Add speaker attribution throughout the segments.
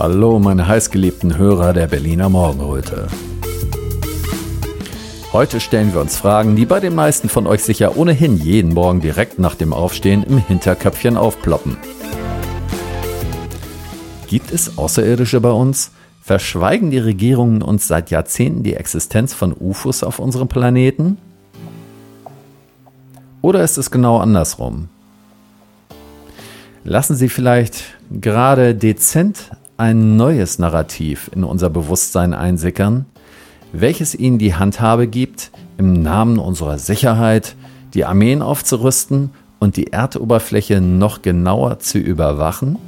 Speaker 1: Hallo, meine heißgeliebten Hörer der Berliner Morgenröte. Heute stellen wir uns Fragen, die bei den meisten von euch sicher ohnehin jeden Morgen direkt nach dem Aufstehen im Hinterköpfchen aufploppen. Gibt es Außerirdische bei uns? Verschweigen die Regierungen uns seit Jahrzehnten die Existenz von UFOs auf unserem Planeten? Oder ist es genau andersrum? Lassen Sie vielleicht gerade dezent ein neues Narrativ in unser Bewusstsein einsickern, welches Ihnen die Handhabe gibt, im Namen unserer Sicherheit die Armeen aufzurüsten und die Erdoberfläche noch genauer zu überwachen?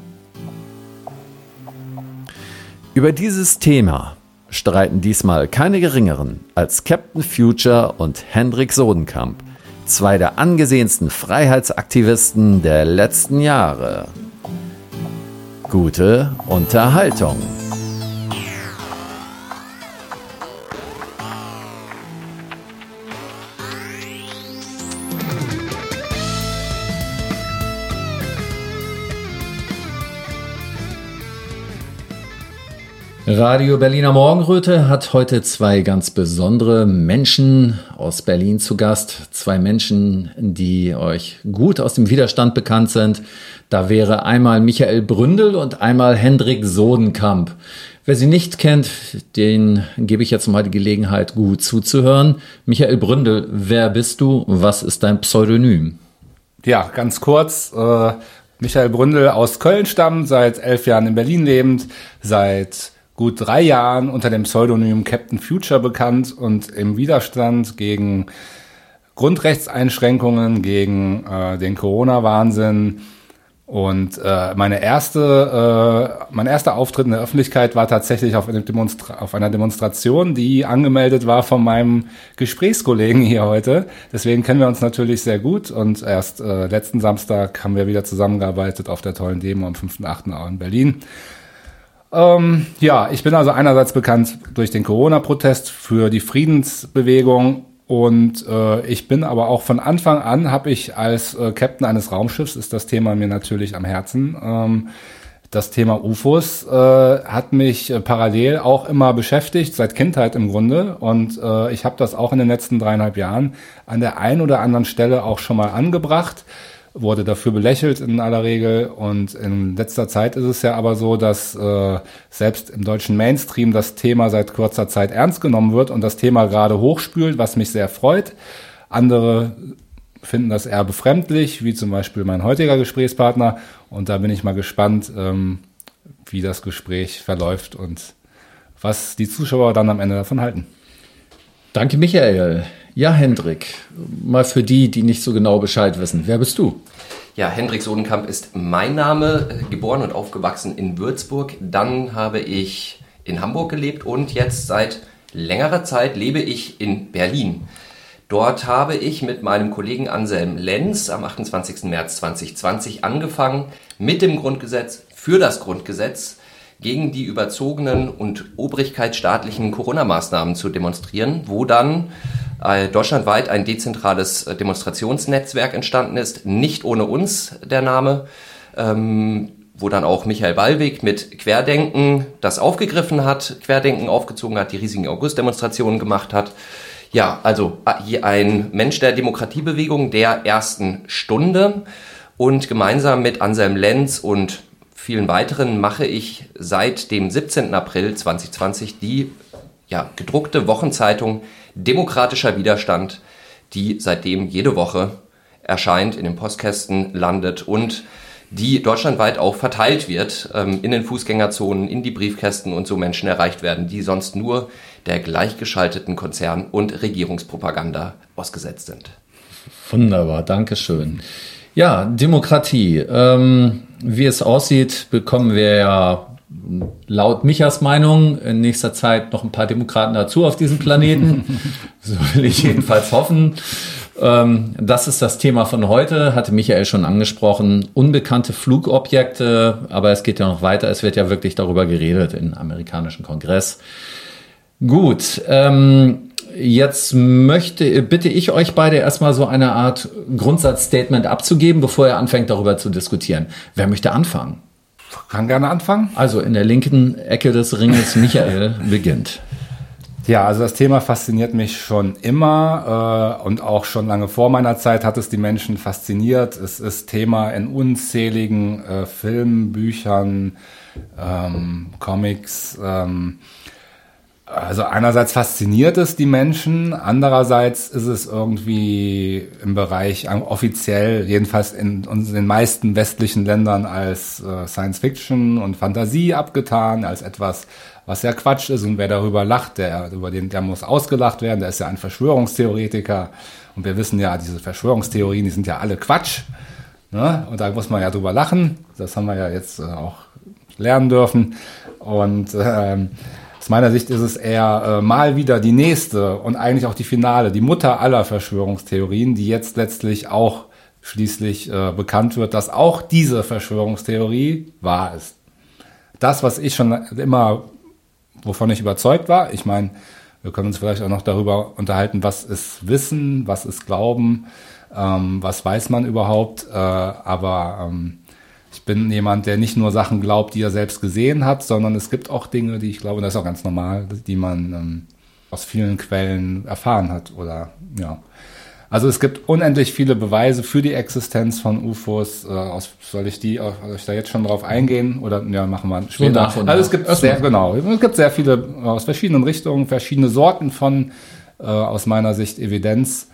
Speaker 1: Über dieses Thema streiten diesmal keine geringeren als Captain Future und Hendrik Sodenkamp, zwei der angesehensten Freiheitsaktivisten der letzten Jahre. Gute Unterhaltung. Radio Berliner Morgenröte hat heute zwei ganz besondere Menschen aus Berlin zu Gast. Zwei Menschen, die euch gut aus dem Widerstand bekannt sind. Da wäre einmal Michael Bründel und einmal Hendrik Sodenkamp. Wer sie nicht kennt, den gebe ich jetzt mal die Gelegenheit, gut zuzuhören. Michael Bründel, wer bist du? Was ist dein Pseudonym?
Speaker 2: Ja, ganz kurz. Äh, Michael Bründel aus Köln stammt, seit elf Jahren in Berlin lebend, seit gut drei Jahren unter dem Pseudonym Captain Future bekannt und im Widerstand gegen Grundrechtseinschränkungen, gegen äh, den Corona-Wahnsinn. Und äh, meine erste, äh, mein erster Auftritt in der Öffentlichkeit war tatsächlich auf, auf einer Demonstration, die angemeldet war von meinem Gesprächskollegen hier heute. Deswegen kennen wir uns natürlich sehr gut und erst äh, letzten Samstag haben wir wieder zusammengearbeitet auf der tollen Demo am 5.8. in Berlin. Ähm, ja, ich bin also einerseits bekannt durch den Corona-Protest für die Friedensbewegung und äh, ich bin aber auch von Anfang an, habe ich als äh, Captain eines Raumschiffs, ist das Thema mir natürlich am Herzen, ähm, das Thema UFOs äh, hat mich äh, parallel auch immer beschäftigt, seit Kindheit im Grunde. Und äh, ich habe das auch in den letzten dreieinhalb Jahren an der einen oder anderen Stelle auch schon mal angebracht wurde dafür belächelt in aller Regel. Und in letzter Zeit ist es ja aber so, dass äh, selbst im deutschen Mainstream das Thema seit kurzer Zeit ernst genommen wird und das Thema gerade hochspült, was mich sehr freut. Andere finden das eher befremdlich, wie zum Beispiel mein heutiger Gesprächspartner. Und da bin ich mal gespannt, ähm, wie das Gespräch verläuft und was die Zuschauer dann am Ende davon halten.
Speaker 1: Danke, Michael. Ja, Hendrik, mal für die, die nicht so genau Bescheid wissen. Wer bist du?
Speaker 3: Ja, Hendrik Sodenkamp ist mein Name, geboren und aufgewachsen in Würzburg. Dann habe ich in Hamburg gelebt und jetzt seit längerer Zeit lebe ich in Berlin. Dort habe ich mit meinem Kollegen Anselm Lenz am 28. März 2020 angefangen, mit dem Grundgesetz für das Grundgesetz gegen die überzogenen und obrigkeitsstaatlichen Corona-Maßnahmen zu demonstrieren, wo dann äh, deutschlandweit ein dezentrales äh, Demonstrationsnetzwerk entstanden ist, nicht ohne uns der Name, ähm, wo dann auch Michael Ballweg mit Querdenken das aufgegriffen hat, Querdenken aufgezogen hat, die riesigen August-Demonstrationen gemacht hat. Ja, also äh, ein Mensch der Demokratiebewegung der ersten Stunde und gemeinsam mit Anselm Lenz und vielen weiteren mache ich seit dem 17. April 2020 die ja, gedruckte Wochenzeitung Demokratischer Widerstand, die seitdem jede Woche erscheint, in den Postkästen landet und die deutschlandweit auch verteilt wird, ähm, in den Fußgängerzonen, in die Briefkästen und so Menschen erreicht werden, die sonst nur der gleichgeschalteten Konzern- und Regierungspropaganda ausgesetzt sind.
Speaker 1: Wunderbar, Dankeschön. Ja, Demokratie. Ähm, wie es aussieht, bekommen wir ja laut Michas Meinung in nächster Zeit noch ein paar Demokraten dazu auf diesem Planeten. so will ich jedenfalls hoffen. Ähm, das ist das Thema von heute, hatte Michael schon angesprochen. Unbekannte Flugobjekte, aber es geht ja noch weiter. Es wird ja wirklich darüber geredet im amerikanischen Kongress. Gut, ähm, jetzt möchte, bitte ich euch beide erstmal so eine Art Grundsatzstatement abzugeben, bevor ihr anfängt darüber zu diskutieren. Wer möchte anfangen?
Speaker 2: kann gerne anfangen.
Speaker 1: Also in der linken Ecke des Ringes Michael beginnt.
Speaker 2: Ja, also das Thema fasziniert mich schon immer äh, und auch schon lange vor meiner Zeit hat es die Menschen fasziniert. Es ist Thema in unzähligen äh, Filmen, Büchern, ähm, Comics. Ähm, also einerseits fasziniert es die Menschen, andererseits ist es irgendwie im Bereich offiziell, jedenfalls in, in den meisten westlichen Ländern als äh, Science Fiction und Fantasie abgetan, als etwas, was ja Quatsch ist und wer darüber lacht, der über den, der muss ausgelacht werden, der ist ja ein Verschwörungstheoretiker und wir wissen ja, diese Verschwörungstheorien, die sind ja alle Quatsch. Ne? Und da muss man ja drüber lachen. Das haben wir ja jetzt äh, auch lernen dürfen. Und ähm, aus meiner Sicht ist es eher äh, mal wieder die nächste und eigentlich auch die finale, die Mutter aller Verschwörungstheorien, die jetzt letztlich auch schließlich äh, bekannt wird, dass auch diese Verschwörungstheorie wahr ist. Das, was ich schon immer, wovon ich überzeugt war, ich meine, wir können uns vielleicht auch noch darüber unterhalten, was ist Wissen, was ist Glauben, ähm, was weiß man überhaupt, äh, aber ähm, ich bin jemand, der nicht nur Sachen glaubt, die er selbst gesehen hat, sondern es gibt auch Dinge, die ich glaube, das ist auch ganz normal, die man ähm, aus vielen Quellen erfahren hat oder ja. Also es gibt unendlich viele Beweise für die Existenz von UFOs. Äh, aus, soll ich die, soll ich da jetzt schon drauf eingehen oder ja machen wir später? Nach also es gibt sehr genau, es gibt sehr viele aus verschiedenen Richtungen, verschiedene Sorten von äh, aus meiner Sicht Evidenz.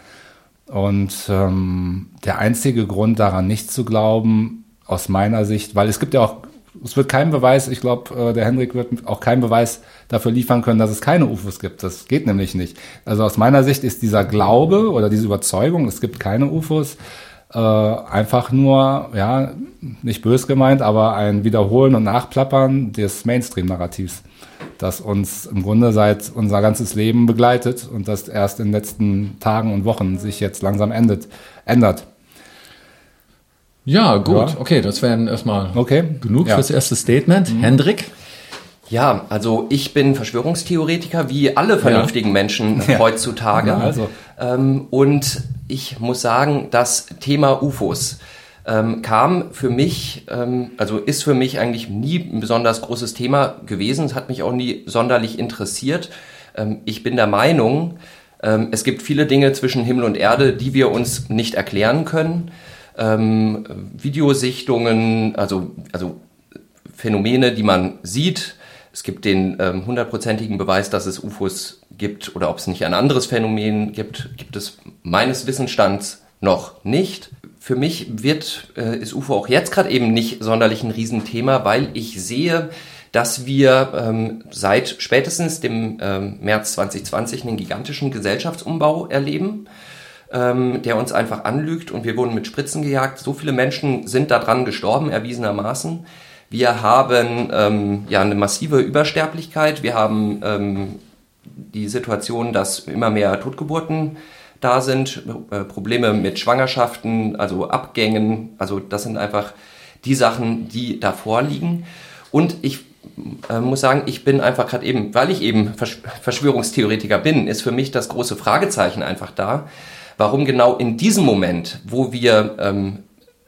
Speaker 2: Und ähm, der einzige Grund daran nicht zu glauben, aus meiner Sicht, weil es gibt ja auch, es wird kein Beweis, ich glaube, äh, der Henrik wird auch keinen Beweis dafür liefern können, dass es keine UFOs gibt. Das geht nämlich nicht. Also aus meiner Sicht ist dieser Glaube oder diese Überzeugung, es gibt keine UFOs, äh, einfach nur, ja, nicht bös gemeint, aber ein Wiederholen und Nachplappern des Mainstream-Narrativs, das uns im Grunde seit unser ganzes Leben begleitet und das erst in den letzten Tagen und Wochen sich jetzt langsam endet, ändert.
Speaker 1: Ja, gut. Ja. Okay, das wären erstmal okay. genug ja. fürs erste Statement. Mhm. Hendrik?
Speaker 3: Ja, also ich bin Verschwörungstheoretiker, wie alle vernünftigen ja. Menschen heutzutage. also. Ähm, und ich muss sagen, das Thema UFOs ähm, kam für mich, ähm, also ist für mich eigentlich nie ein besonders großes Thema gewesen. Es hat mich auch nie sonderlich interessiert. Ähm, ich bin der Meinung, ähm, es gibt viele Dinge zwischen Himmel und Erde, die wir uns nicht erklären können ähm, Videosichtungen, also, also Phänomene, die man sieht. Es gibt den ähm, hundertprozentigen ähm, Beweis, dass es UFOs gibt oder ob es nicht ein anderes Phänomen gibt, gibt es meines Wissensstands noch nicht. Für mich wird, äh, ist UFO auch jetzt gerade eben nicht sonderlich ein Riesenthema, weil ich sehe, dass wir ähm, seit spätestens dem ähm, März 2020 einen gigantischen Gesellschaftsumbau erleben ähm, der uns einfach anlügt und wir wurden mit Spritzen gejagt. So viele Menschen sind daran gestorben, erwiesenermaßen. Wir haben ähm, ja eine massive Übersterblichkeit. Wir haben ähm, die Situation, dass immer mehr Totgeburten da sind, äh, Probleme mit Schwangerschaften, also Abgängen. Also das sind einfach die Sachen, die da vorliegen. Und ich äh, muss sagen, ich bin einfach gerade eben, weil ich eben Verschwörungstheoretiker bin, ist für mich das große Fragezeichen einfach da warum genau in diesem Moment, wo wir ähm,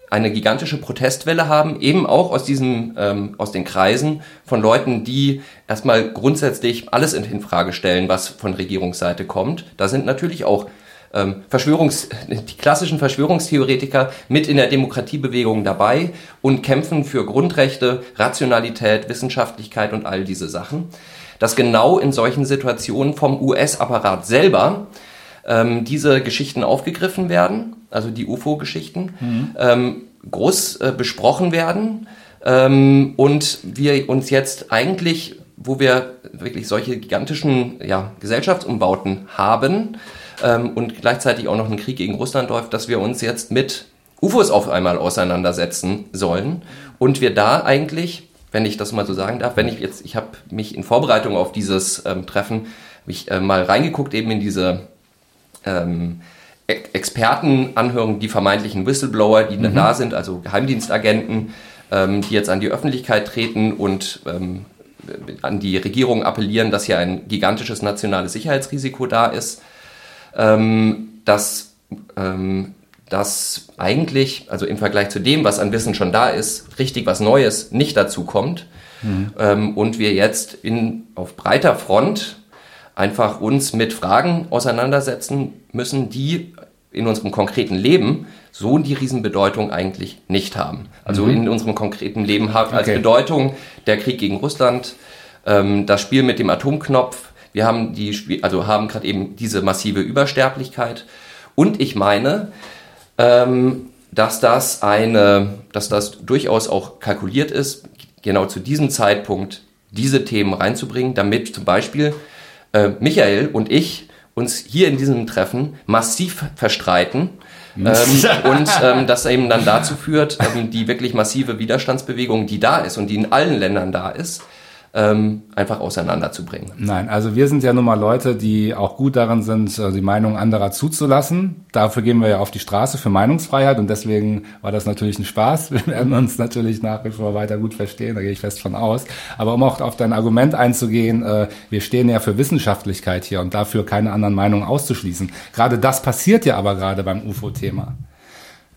Speaker 3: eine gigantische Protestwelle haben, eben auch aus diesem, ähm, aus den Kreisen von Leuten, die erstmal grundsätzlich alles in Frage stellen, was von Regierungsseite kommt. Da sind natürlich auch ähm, Verschwörungs, die klassischen Verschwörungstheoretiker mit in der Demokratiebewegung dabei und kämpfen für Grundrechte, Rationalität, Wissenschaftlichkeit und all diese Sachen. Dass genau in solchen Situationen vom US-Apparat selber ähm, diese Geschichten aufgegriffen werden, also die UFO-Geschichten, mhm. ähm, groß äh, besprochen werden ähm, und wir uns jetzt eigentlich, wo wir wirklich solche gigantischen ja, Gesellschaftsumbauten haben ähm, und gleichzeitig auch noch ein Krieg gegen Russland läuft, dass wir uns jetzt mit UFOs auf einmal auseinandersetzen sollen und wir da eigentlich wenn ich das mal so sagen darf, wenn ich jetzt, ich habe mich in Vorbereitung auf dieses ähm, Treffen mich äh, mal reingeguckt eben in diese ähm, Expertenanhörungen, die vermeintlichen Whistleblower, die mhm. da sind, also Geheimdienstagenten, ähm, die jetzt an die Öffentlichkeit treten und ähm, an die Regierung appellieren, dass hier ein gigantisches nationales Sicherheitsrisiko da ist, ähm, dass ähm, dass eigentlich, also im Vergleich zu dem, was an Wissen schon da ist, richtig was Neues nicht dazu kommt. Mhm. Ähm, und wir jetzt in, auf breiter Front einfach uns mit Fragen auseinandersetzen müssen, die in unserem konkreten Leben so die Riesenbedeutung eigentlich nicht haben. Also mhm. in unserem konkreten Leben hat als okay. Bedeutung der Krieg gegen Russland, ähm, das Spiel mit dem Atomknopf, wir haben die, also haben gerade eben diese massive Übersterblichkeit. Und ich meine, ähm, dass das eine, dass das durchaus auch kalkuliert ist, genau zu diesem Zeitpunkt diese Themen reinzubringen, damit zum Beispiel äh, Michael und ich uns hier in diesem Treffen massiv verstreiten. ähm, und ähm, das eben dann dazu führt, ähm, die wirklich massive Widerstandsbewegung, die da ist und die in allen Ländern da ist, ähm, einfach auseinanderzubringen.
Speaker 2: Nein, also wir sind ja nun mal Leute, die auch gut darin sind, äh, die Meinung anderer zuzulassen. Dafür gehen wir ja auf die Straße für Meinungsfreiheit und deswegen war das natürlich ein Spaß. Wir werden uns natürlich nach wie vor weiter gut verstehen, da gehe ich fest von aus. Aber um auch auf dein Argument einzugehen, äh, wir stehen ja für Wissenschaftlichkeit hier und dafür keine anderen Meinungen auszuschließen. Gerade das passiert ja aber gerade beim UFO-Thema.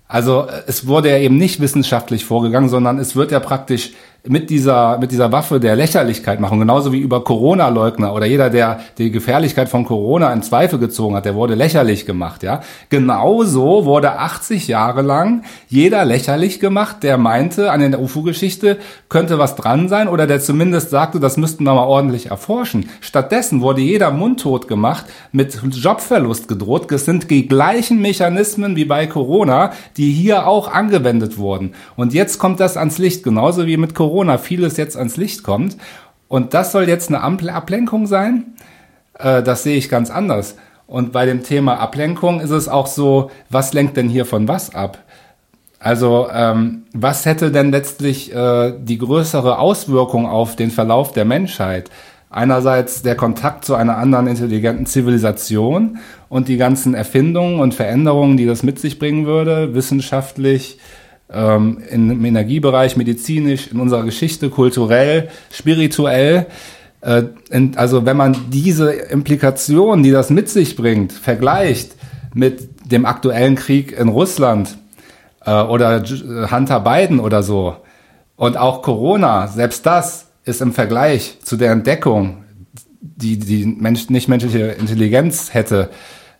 Speaker 2: Also äh, es wurde ja eben nicht wissenschaftlich vorgegangen, sondern es wird ja praktisch mit dieser, mit dieser Waffe der Lächerlichkeit machen, genauso wie über Corona-Leugner oder jeder, der die Gefährlichkeit von Corona in Zweifel gezogen hat, der wurde lächerlich gemacht, ja. Genauso wurde 80 Jahre lang jeder lächerlich gemacht, der meinte, an der UFO-Geschichte könnte was dran sein oder der zumindest sagte, das müssten wir mal ordentlich erforschen. Stattdessen wurde jeder mundtot gemacht, mit Jobverlust gedroht. Das sind die gleichen Mechanismen wie bei Corona, die hier auch angewendet wurden. Und jetzt kommt das ans Licht, genauso wie mit Corona Corona vieles jetzt ans Licht kommt. Und das soll jetzt eine Ablenkung sein? Äh, das sehe ich ganz anders. Und bei dem Thema Ablenkung ist es auch so, was lenkt denn hier von was ab? Also ähm, was hätte denn letztlich äh, die größere Auswirkung auf den Verlauf der Menschheit? Einerseits der Kontakt zu einer anderen intelligenten Zivilisation und die ganzen Erfindungen und Veränderungen, die das mit sich bringen würde, wissenschaftlich, ähm, im Energiebereich, medizinisch, in unserer Geschichte, kulturell, spirituell. Äh, in, also wenn man diese Implikationen, die das mit sich bringt, vergleicht mit dem aktuellen Krieg in Russland äh, oder Hunter Biden oder so und auch Corona, selbst das ist im Vergleich zu der Entdeckung, die die Mensch, nicht menschliche Intelligenz hätte,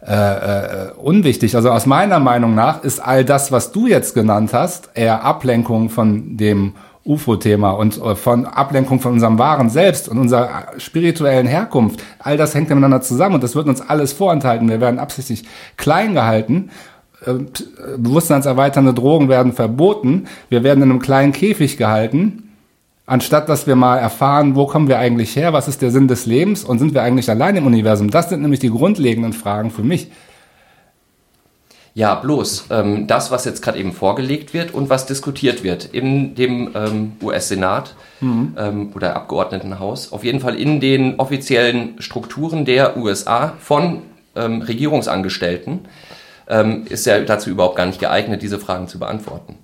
Speaker 2: äh, äh, unwichtig. Also aus meiner Meinung nach ist all das, was du jetzt genannt hast, eher Ablenkung von dem UFO-Thema und äh, von Ablenkung von unserem Wahren selbst und unserer spirituellen Herkunft. All das hängt miteinander zusammen und das wird uns alles vorenthalten. Wir werden absichtlich klein gehalten. Äh, bewusstseinserweiternde Drogen werden verboten. Wir werden in einem kleinen Käfig gehalten anstatt dass wir mal erfahren, wo kommen wir eigentlich her, was ist der Sinn des Lebens und sind wir eigentlich allein im Universum? Das sind nämlich die grundlegenden Fragen für mich.
Speaker 3: Ja, bloß ähm, das, was jetzt gerade eben vorgelegt wird und was diskutiert wird in dem ähm, US-Senat mhm. ähm, oder Abgeordnetenhaus, auf jeden Fall in den offiziellen Strukturen der USA von ähm, Regierungsangestellten, ähm, ist ja dazu überhaupt gar nicht geeignet, diese Fragen zu beantworten.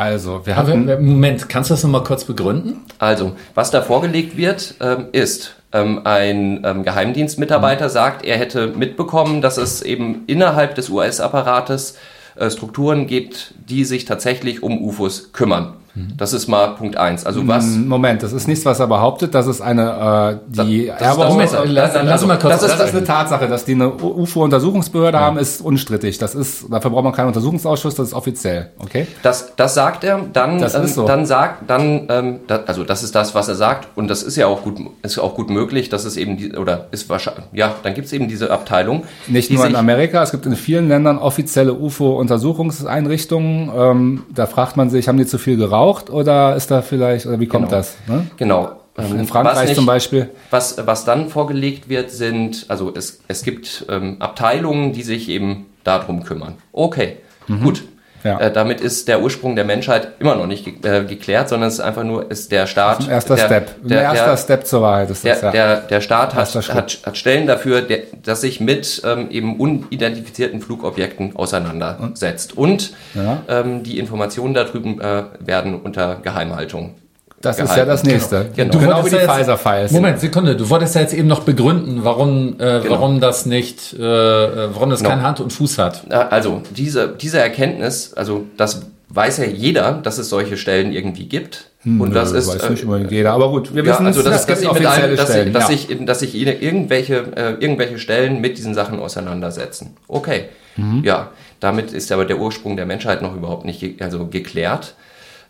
Speaker 1: Also, wir haben. Moment, kannst du das nochmal kurz begründen?
Speaker 3: Also, was da vorgelegt wird, ähm, ist, ähm, ein ähm, Geheimdienstmitarbeiter mhm. sagt, er hätte mitbekommen, dass es eben innerhalb des US-Apparates äh, Strukturen gibt, die sich tatsächlich um UFOs kümmern. Mhm. Das ist mal Punkt eins. Also was?
Speaker 2: Moment, das ist nichts, was er behauptet. Das ist eine äh, die. Das, das,
Speaker 1: Moment, lass, lass also, mal kurz.
Speaker 2: Das ist, das ist eine Tatsache, dass die eine UFO-Untersuchungsbehörde ja. haben, ist unstrittig. Das ist dafür braucht man keinen Untersuchungsausschuss. Das ist offiziell. Okay.
Speaker 3: Das das sagt er. Dann das ähm, so. dann sagt dann ähm, da, also das ist das, was er sagt und das ist ja auch gut ist auch gut möglich, dass es eben die, oder ist wahrscheinlich ja dann gibt es eben diese Abteilung.
Speaker 2: Nicht nur in Amerika, es gibt in vielen Ländern offizielle UFO-Untersuchungseinrichtungen. Ähm, da fragt man sich, haben die zu viel geraucht? Geraucht oder ist da vielleicht, oder wie kommt
Speaker 3: genau.
Speaker 2: das?
Speaker 3: Ne? Genau.
Speaker 2: In Frankreich nicht, zum Beispiel.
Speaker 3: Was, was dann vorgelegt wird, sind, also es, es gibt ähm, Abteilungen, die sich eben darum kümmern. Okay, mhm. gut. Ja. Äh, damit ist der Ursprung der Menschheit immer noch nicht ge äh, geklärt, sondern es ist einfach nur ist der Staat.
Speaker 2: erster
Speaker 3: der,
Speaker 2: Step. Der, der erster Step zur Wahrheit
Speaker 3: ist das. Der, ja. der, der Staat hat, hat, hat Stellen dafür, der, dass sich mit ähm, eben unidentifizierten Flugobjekten auseinandersetzt. Und ja. ähm, die Informationen darüber äh, werden unter Geheimhaltung
Speaker 2: Das ist ja das nächste.
Speaker 1: Genau,
Speaker 2: genau. genau
Speaker 1: wie die Pfizer-Files. Moment, Sekunde. Du wolltest ja jetzt eben noch begründen, warum, äh, genau. warum das nicht, äh, warum das genau. keine Hand und Fuß hat.
Speaker 3: Also diese, diese Erkenntnis, also das weiß ja jeder, dass es solche Stellen irgendwie gibt.
Speaker 2: Hm, und das ist weiß nicht unbedingt jeder, aber gut,
Speaker 3: wir wissen, ja, also das, das, das mit einem, dass, Stellen, dass, ja. ich, dass sich irgendwelche äh, irgendwelche Stellen mit diesen Sachen auseinandersetzen. Okay, mhm. ja, damit ist aber der Ursprung der Menschheit noch überhaupt nicht ge also geklärt.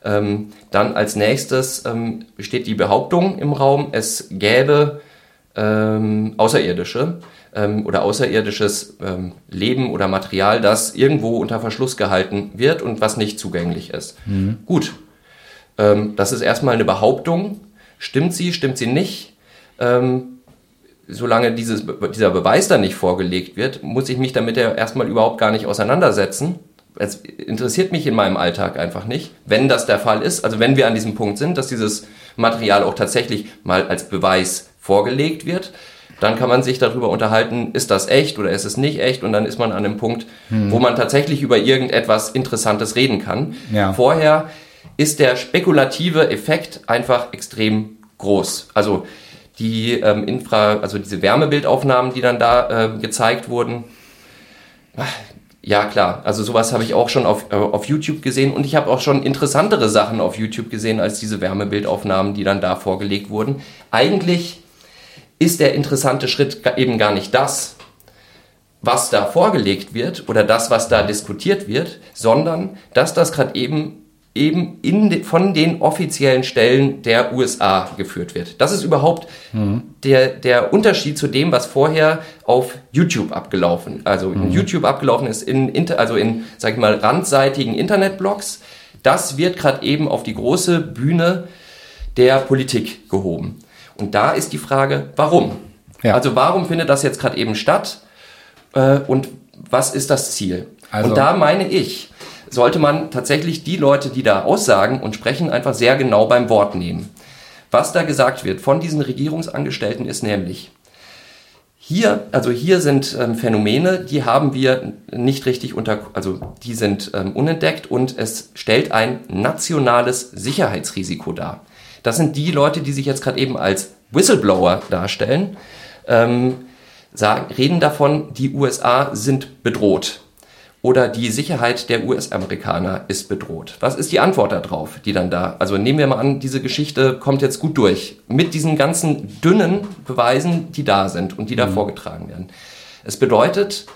Speaker 3: Ähm, dann als nächstes ähm, steht die Behauptung im Raum, es gäbe ähm, Außerirdische ähm, oder außerirdisches ähm, Leben oder Material, das irgendwo unter Verschluss gehalten wird und was nicht zugänglich ist. Mhm. Gut, ähm, das ist erstmal eine Behauptung. Stimmt sie, stimmt sie nicht? Solange dieses, dieser Beweis dann nicht vorgelegt wird, muss ich mich damit ja erstmal überhaupt gar nicht auseinandersetzen. Es interessiert mich in meinem Alltag einfach nicht, wenn das der Fall ist. Also wenn wir an diesem Punkt sind, dass dieses Material auch tatsächlich mal als Beweis vorgelegt wird, dann kann man sich darüber unterhalten, ist das echt oder ist es nicht echt und dann ist man an einem Punkt, hm. wo man tatsächlich über irgendetwas Interessantes reden kann. Ja. Vorher ist der spekulative Effekt einfach extrem groß. Also die ähm, Infra, also diese Wärmebildaufnahmen, die dann da äh, gezeigt wurden. Ja, klar. Also sowas habe ich auch schon auf, äh, auf YouTube gesehen und ich habe auch schon interessantere Sachen auf YouTube gesehen als diese Wärmebildaufnahmen, die dann da vorgelegt wurden. Eigentlich ist der interessante Schritt eben gar nicht das, was da vorgelegt wird oder das, was da diskutiert wird, sondern dass das gerade eben eben in, von den offiziellen Stellen der USA geführt wird. Das ist überhaupt mhm. der, der Unterschied zu dem, was vorher auf YouTube abgelaufen, also mhm. in YouTube abgelaufen ist, in, also in, sag ich mal, randseitigen Internetblogs. Das wird gerade eben auf die große Bühne der Politik gehoben. Und da ist die Frage, warum? Ja. Also warum findet das jetzt gerade eben statt? Äh, und was ist das Ziel? Also, und da meine ich, sollte man tatsächlich die Leute, die da aussagen und sprechen, einfach sehr genau beim Wort nehmen. Was da gesagt wird von diesen Regierungsangestellten ist nämlich, hier, also hier sind ähm, Phänomene, die haben wir nicht richtig unter, also die sind ähm, unentdeckt und es stellt ein nationales Sicherheitsrisiko dar. Das sind die Leute, die sich jetzt gerade eben als Whistleblower darstellen, ähm, sagen, reden davon, die USA sind bedroht oder die Sicherheit der US-Amerikaner ist bedroht. Was ist die Antwort darauf, die dann da? Also nehmen wir mal an, diese Geschichte kommt jetzt gut durch mit diesen ganzen dünnen Beweisen, die da sind und die da mhm. vorgetragen werden. Es bedeutet,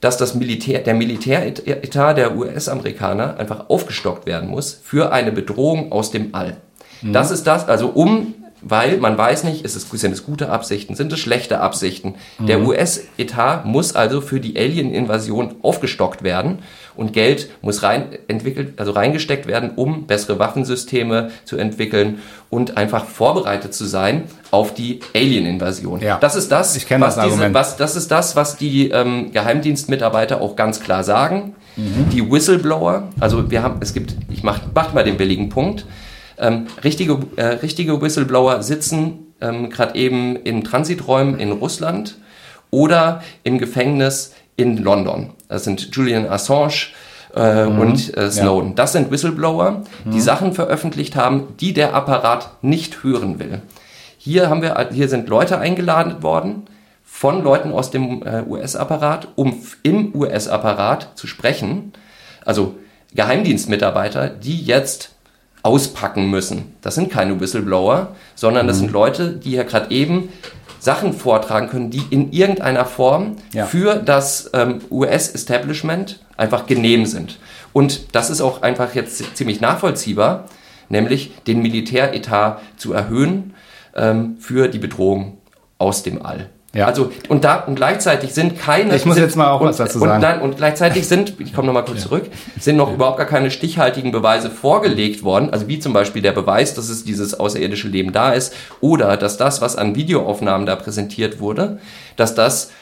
Speaker 3: dass das Militär, der Militäretat der US-Amerikaner einfach aufgestockt werden muss für eine Bedrohung aus dem All. Mhm. Das ist das, also um, weil man weiß nicht, ist es, sind es gute Absichten, sind es schlechte Absichten. Mhm. Der US-Etat muss also für die Alien-Invasion aufgestockt werden und Geld muss rein entwickelt, also reingesteckt werden, um bessere Waffensysteme zu entwickeln und einfach vorbereitet zu sein auf die Alien-Invasion. Ja. Das ist das,
Speaker 2: ich was, das diese,
Speaker 3: was das ist das, was die ähm, Geheimdienstmitarbeiter auch ganz klar sagen. Mhm. Die Whistleblower, also wir haben, es gibt, ich mach, mach mal den billigen Punkt. Ähm, richtige, äh, richtige Whistleblower sitzen ähm, gerade eben in Transiträumen in Russland oder im Gefängnis in London. Das sind Julian Assange äh, mhm. und äh, Snowden. Ja. Das sind Whistleblower, die mhm. Sachen veröffentlicht haben, die der Apparat nicht hören will. Hier haben wir, hier sind Leute eingeladen worden von Leuten aus dem äh, US-Apparat, um im US-Apparat zu sprechen. Also Geheimdienstmitarbeiter, die jetzt auspacken müssen. Das sind keine Whistleblower, sondern das mhm. sind Leute, die ja gerade eben Sachen vortragen können, die in irgendeiner Form ja. für das ähm, US-Establishment einfach genehm sind. Und das ist auch einfach jetzt ziemlich nachvollziehbar, nämlich den Militäretat zu erhöhen ähm, für die Bedrohung aus dem All. Ja. Also und da und gleichzeitig sind keine.
Speaker 2: Ich muss
Speaker 3: sind,
Speaker 2: jetzt mal auch und, was dazu sagen.
Speaker 3: Und, nein, und gleichzeitig sind, ich komme nochmal kurz ja. zurück, sind noch ja. überhaupt gar keine stichhaltigen Beweise vorgelegt worden. Also wie zum Beispiel der Beweis, dass es dieses außerirdische Leben da ist, oder dass das, was an Videoaufnahmen da präsentiert wurde, dass das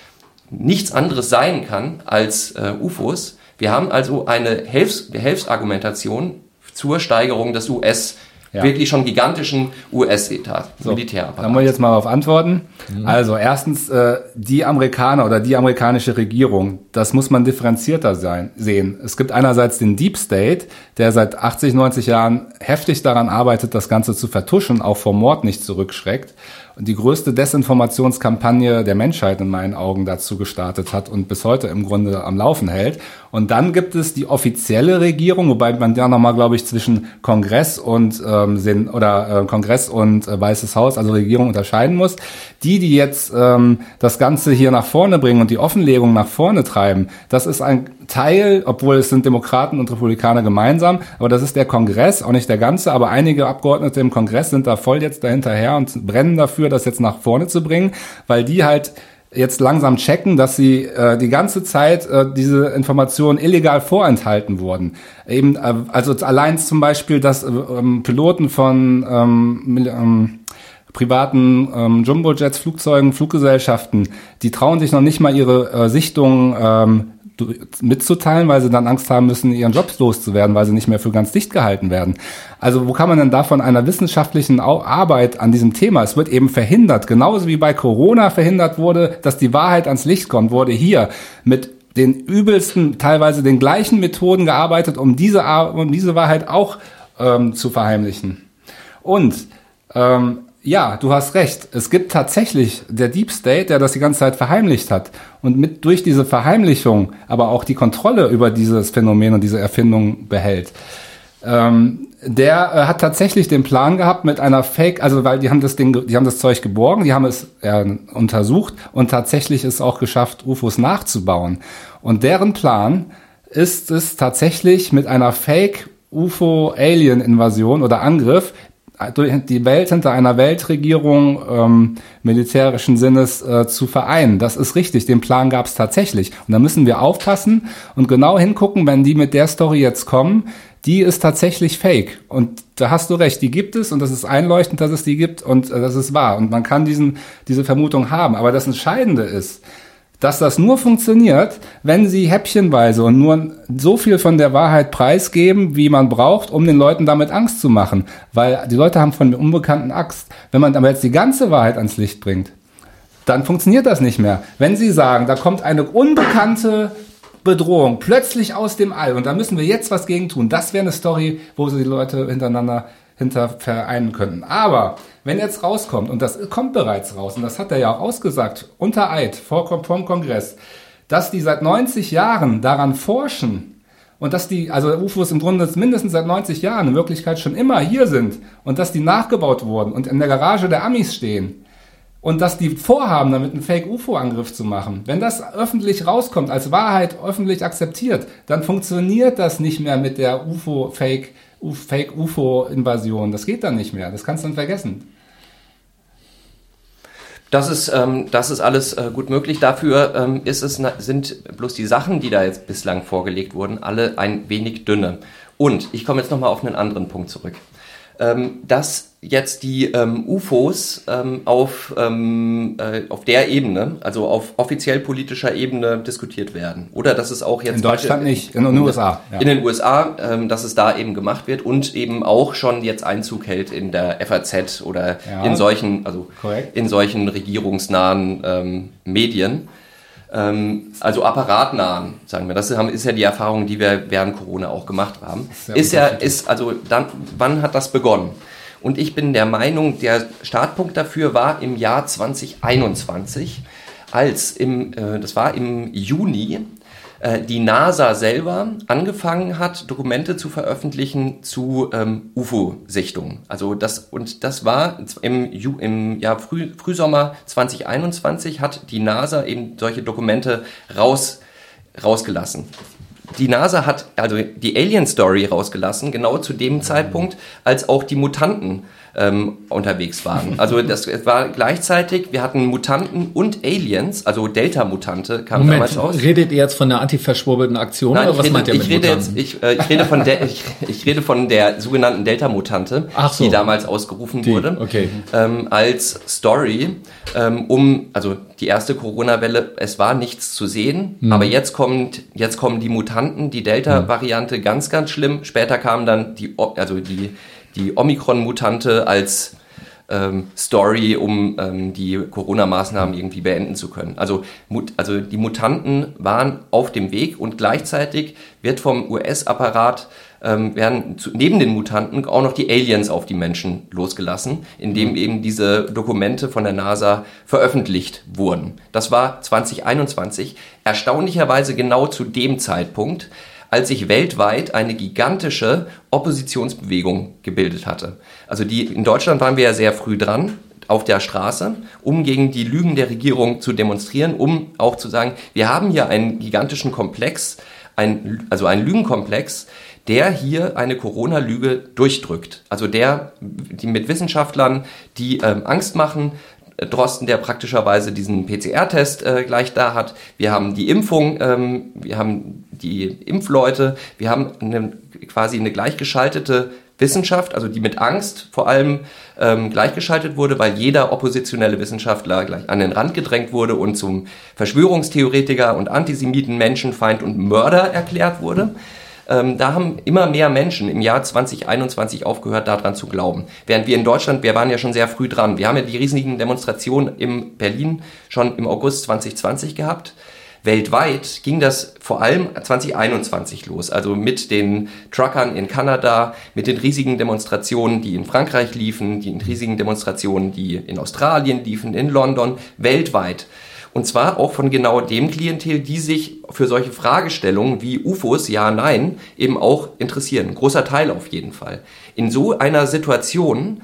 Speaker 3: nichts anderes sein kann als äh, UFOs. Wir haben also eine Hilfs Hilfsargumentation zur Steigerung des US- ja. wirklich schon gigantischen US-Etat,
Speaker 2: so, Militärapparat. Da muss ich jetzt mal darauf antworten. Mhm. Also erstens, äh, die Amerikaner oder die amerikanische Regierung, das muss man differenzierter sein, sehen. Es gibt einerseits den Deep State, der seit 80, 90 Jahren heftig daran arbeitet, das Ganze zu vertuschen, auch vor Mord nicht zurückschreckt die größte Desinformationskampagne der Menschheit in meinen Augen dazu gestartet hat und bis heute im Grunde am Laufen hält. Und dann gibt es die offizielle Regierung, wobei man ja nochmal, glaube ich, zwischen Kongress und ähm, Sinn oder äh, Kongress und äh, Weißes Haus, also Regierung unterscheiden muss. Die, die jetzt ähm, das Ganze hier nach vorne bringen und die Offenlegung nach vorne treiben, das ist ein Teil, obwohl es sind Demokraten und Republikaner gemeinsam, aber das ist der Kongress, auch nicht der ganze, aber einige Abgeordnete im Kongress sind da voll jetzt dahinterher und brennen dafür, das jetzt nach vorne zu bringen, weil die halt jetzt langsam checken, dass sie äh, die ganze Zeit äh, diese Informationen illegal vorenthalten wurden. Eben, äh, also allein zum Beispiel, dass äh, ähm, Piloten von ähm, ähm, privaten ähm, Jumbo-Jets, Flugzeugen, Fluggesellschaften, die trauen sich noch nicht mal ihre äh, Sichtungen ähm, mitzuteilen, weil sie dann Angst haben müssen, ihren Jobs loszuwerden, weil sie nicht mehr für ganz dicht gehalten werden. Also wo kann man denn da von einer wissenschaftlichen Arbeit an diesem Thema? Es wird eben verhindert, genauso wie bei Corona verhindert wurde, dass die Wahrheit ans Licht kommt, wurde hier mit den übelsten, teilweise den gleichen Methoden gearbeitet, um diese, um diese Wahrheit auch ähm, zu verheimlichen. Und ähm, ja, du hast recht. Es gibt tatsächlich der Deep State, der das die ganze Zeit verheimlicht hat. Und mit durch diese Verheimlichung aber auch die Kontrolle über dieses Phänomen und diese Erfindung behält. Ähm, der äh, hat tatsächlich den Plan gehabt mit einer Fake, also weil die haben das Ding, die haben das Zeug geborgen, die haben es äh, untersucht und tatsächlich ist auch geschafft, UFOs nachzubauen. Und deren Plan ist es tatsächlich mit einer Fake UFO-Alien-Invasion oder Angriff die Welt hinter einer Weltregierung ähm, militärischen Sinnes äh, zu vereinen. Das ist richtig, den Plan gab es tatsächlich. Und da müssen wir aufpassen und genau hingucken, wenn die mit der Story jetzt kommen, die ist tatsächlich fake. Und da hast du recht, die gibt es und das ist einleuchtend, dass es die gibt und äh, das ist wahr. Und man kann diesen, diese Vermutung haben. Aber das Entscheidende ist, dass das nur funktioniert, wenn sie häppchenweise und nur so viel von der Wahrheit preisgeben, wie man braucht, um den Leuten damit Angst zu machen. Weil die Leute haben von der Unbekannten Angst. Wenn man aber jetzt die ganze Wahrheit ans Licht bringt, dann funktioniert das nicht mehr. Wenn sie sagen, da kommt eine unbekannte Bedrohung plötzlich aus dem All und da müssen wir jetzt was gegen tun, das wäre eine Story, wo sie die Leute hintereinander hinter vereinen könnten. Aber wenn jetzt rauskommt, und das kommt bereits raus, und das hat er ja auch ausgesagt, unter Eid, vor, vom Kongress, dass die seit 90 Jahren daran forschen, und dass die, also UFOs im Grunde mindestens seit 90 Jahren in Wirklichkeit schon immer hier sind und dass die nachgebaut wurden und in der Garage der Amis stehen und dass die vorhaben, damit einen Fake-UFO-Angriff zu machen. Wenn das öffentlich rauskommt, als Wahrheit öffentlich akzeptiert, dann funktioniert das nicht mehr mit der UFO-Fake Fake-UFO-Invasion. Das geht dann nicht mehr. Das kannst du dann vergessen.
Speaker 3: Das ist, ähm, das ist alles äh, gut möglich. Dafür ähm, ist es, sind bloß die Sachen, die da jetzt bislang vorgelegt wurden, alle ein wenig dünne. Und ich komme jetzt nochmal auf einen anderen Punkt zurück. Ähm, dass jetzt die ähm, UFOs ähm, auf, ähm, äh, auf der Ebene, also auf offiziell politischer Ebene diskutiert werden. Oder dass es auch jetzt...
Speaker 2: In Deutschland nicht, in den USA.
Speaker 3: Ja. In den USA, ähm, dass es da eben gemacht wird und eben auch schon jetzt Einzug hält in der FAZ oder ja. in solchen, also Korrekt. in solchen regierungsnahen ähm, Medien. Ähm, also apparatnahen, sagen wir. Das ist ja die Erfahrung, die wir während Corona auch gemacht haben. Ist, ist ja, ist, also dann, wann hat das begonnen? Und ich bin der Meinung, der Startpunkt dafür war im Jahr 2021, als im, äh, das war im Juni, die NASA selber angefangen hat, Dokumente zu veröffentlichen zu ähm, UFO-Sichtungen. Also das und das war im, im Jahr Früh, Frühsommer 2021 hat die NASA eben solche Dokumente raus, rausgelassen die NASA hat also die Alien Story rausgelassen, genau zu dem Zeitpunkt, als auch die Mutanten ähm, unterwegs waren. Also das war gleichzeitig, wir hatten Mutanten und Aliens, also Delta-Mutante kam
Speaker 1: Moment, damals aus. Redet ihr jetzt von der antiverschwurbelten Aktion
Speaker 3: Nein, oder was rede, meint ihr mit ich rede Mutanten? Jetzt, ich, äh, ich, rede von der, ich, ich, rede von der sogenannten Delta-Mutante, so. die damals ausgerufen die, wurde,
Speaker 1: okay.
Speaker 3: ähm, als Story, ähm, um, also die erste Corona-Welle, es war nichts zu sehen, mhm. aber jetzt kommt, jetzt kommen die Mutanten, die Delta-Variante mhm. ganz, ganz schlimm. Später kamen dann die, also die die Omikron-Mutante als ähm, Story, um ähm, die Corona-Maßnahmen irgendwie beenden zu können. Also, also die Mutanten waren auf dem Weg und gleichzeitig wird vom US-Apparat ähm, werden zu, neben den Mutanten auch noch die Aliens auf die Menschen losgelassen, indem mhm. eben diese Dokumente von der NASA veröffentlicht wurden. Das war 2021, erstaunlicherweise genau zu dem Zeitpunkt, als sich weltweit eine gigantische Oppositionsbewegung gebildet hatte. Also die, in Deutschland waren wir ja sehr früh dran auf der Straße, um gegen die Lügen der Regierung zu demonstrieren, um auch zu sagen, wir haben hier einen gigantischen Komplex, ein, also einen Lügenkomplex, der hier eine Corona-Lüge durchdrückt. Also der, die mit Wissenschaftlern, die ähm, Angst machen, Drosten, der praktischerweise diesen PCR-Test äh, gleich da hat. Wir haben die Impfung, ähm, wir haben die Impfleute, wir haben eine, quasi eine gleichgeschaltete Wissenschaft, also die mit Angst vor allem ähm, gleichgeschaltet wurde, weil jeder oppositionelle Wissenschaftler gleich an den Rand gedrängt wurde und zum Verschwörungstheoretiker und Antisemiten, Menschenfeind und Mörder erklärt wurde. Ähm, da haben immer mehr Menschen im Jahr 2021 aufgehört, daran zu glauben. Während wir in Deutschland, wir waren ja schon sehr früh dran. Wir haben ja die riesigen Demonstrationen in Berlin schon im August 2020 gehabt. Weltweit ging das vor allem 2021 los, also mit den Truckern in Kanada, mit den riesigen Demonstrationen, die in Frankreich liefen, die riesigen Demonstrationen, die in Australien liefen, in London, weltweit. Und zwar auch von genau dem Klientel, die sich für solche Fragestellungen wie UFOs, ja, nein, eben auch interessieren. Großer Teil auf jeden Fall. In so einer Situation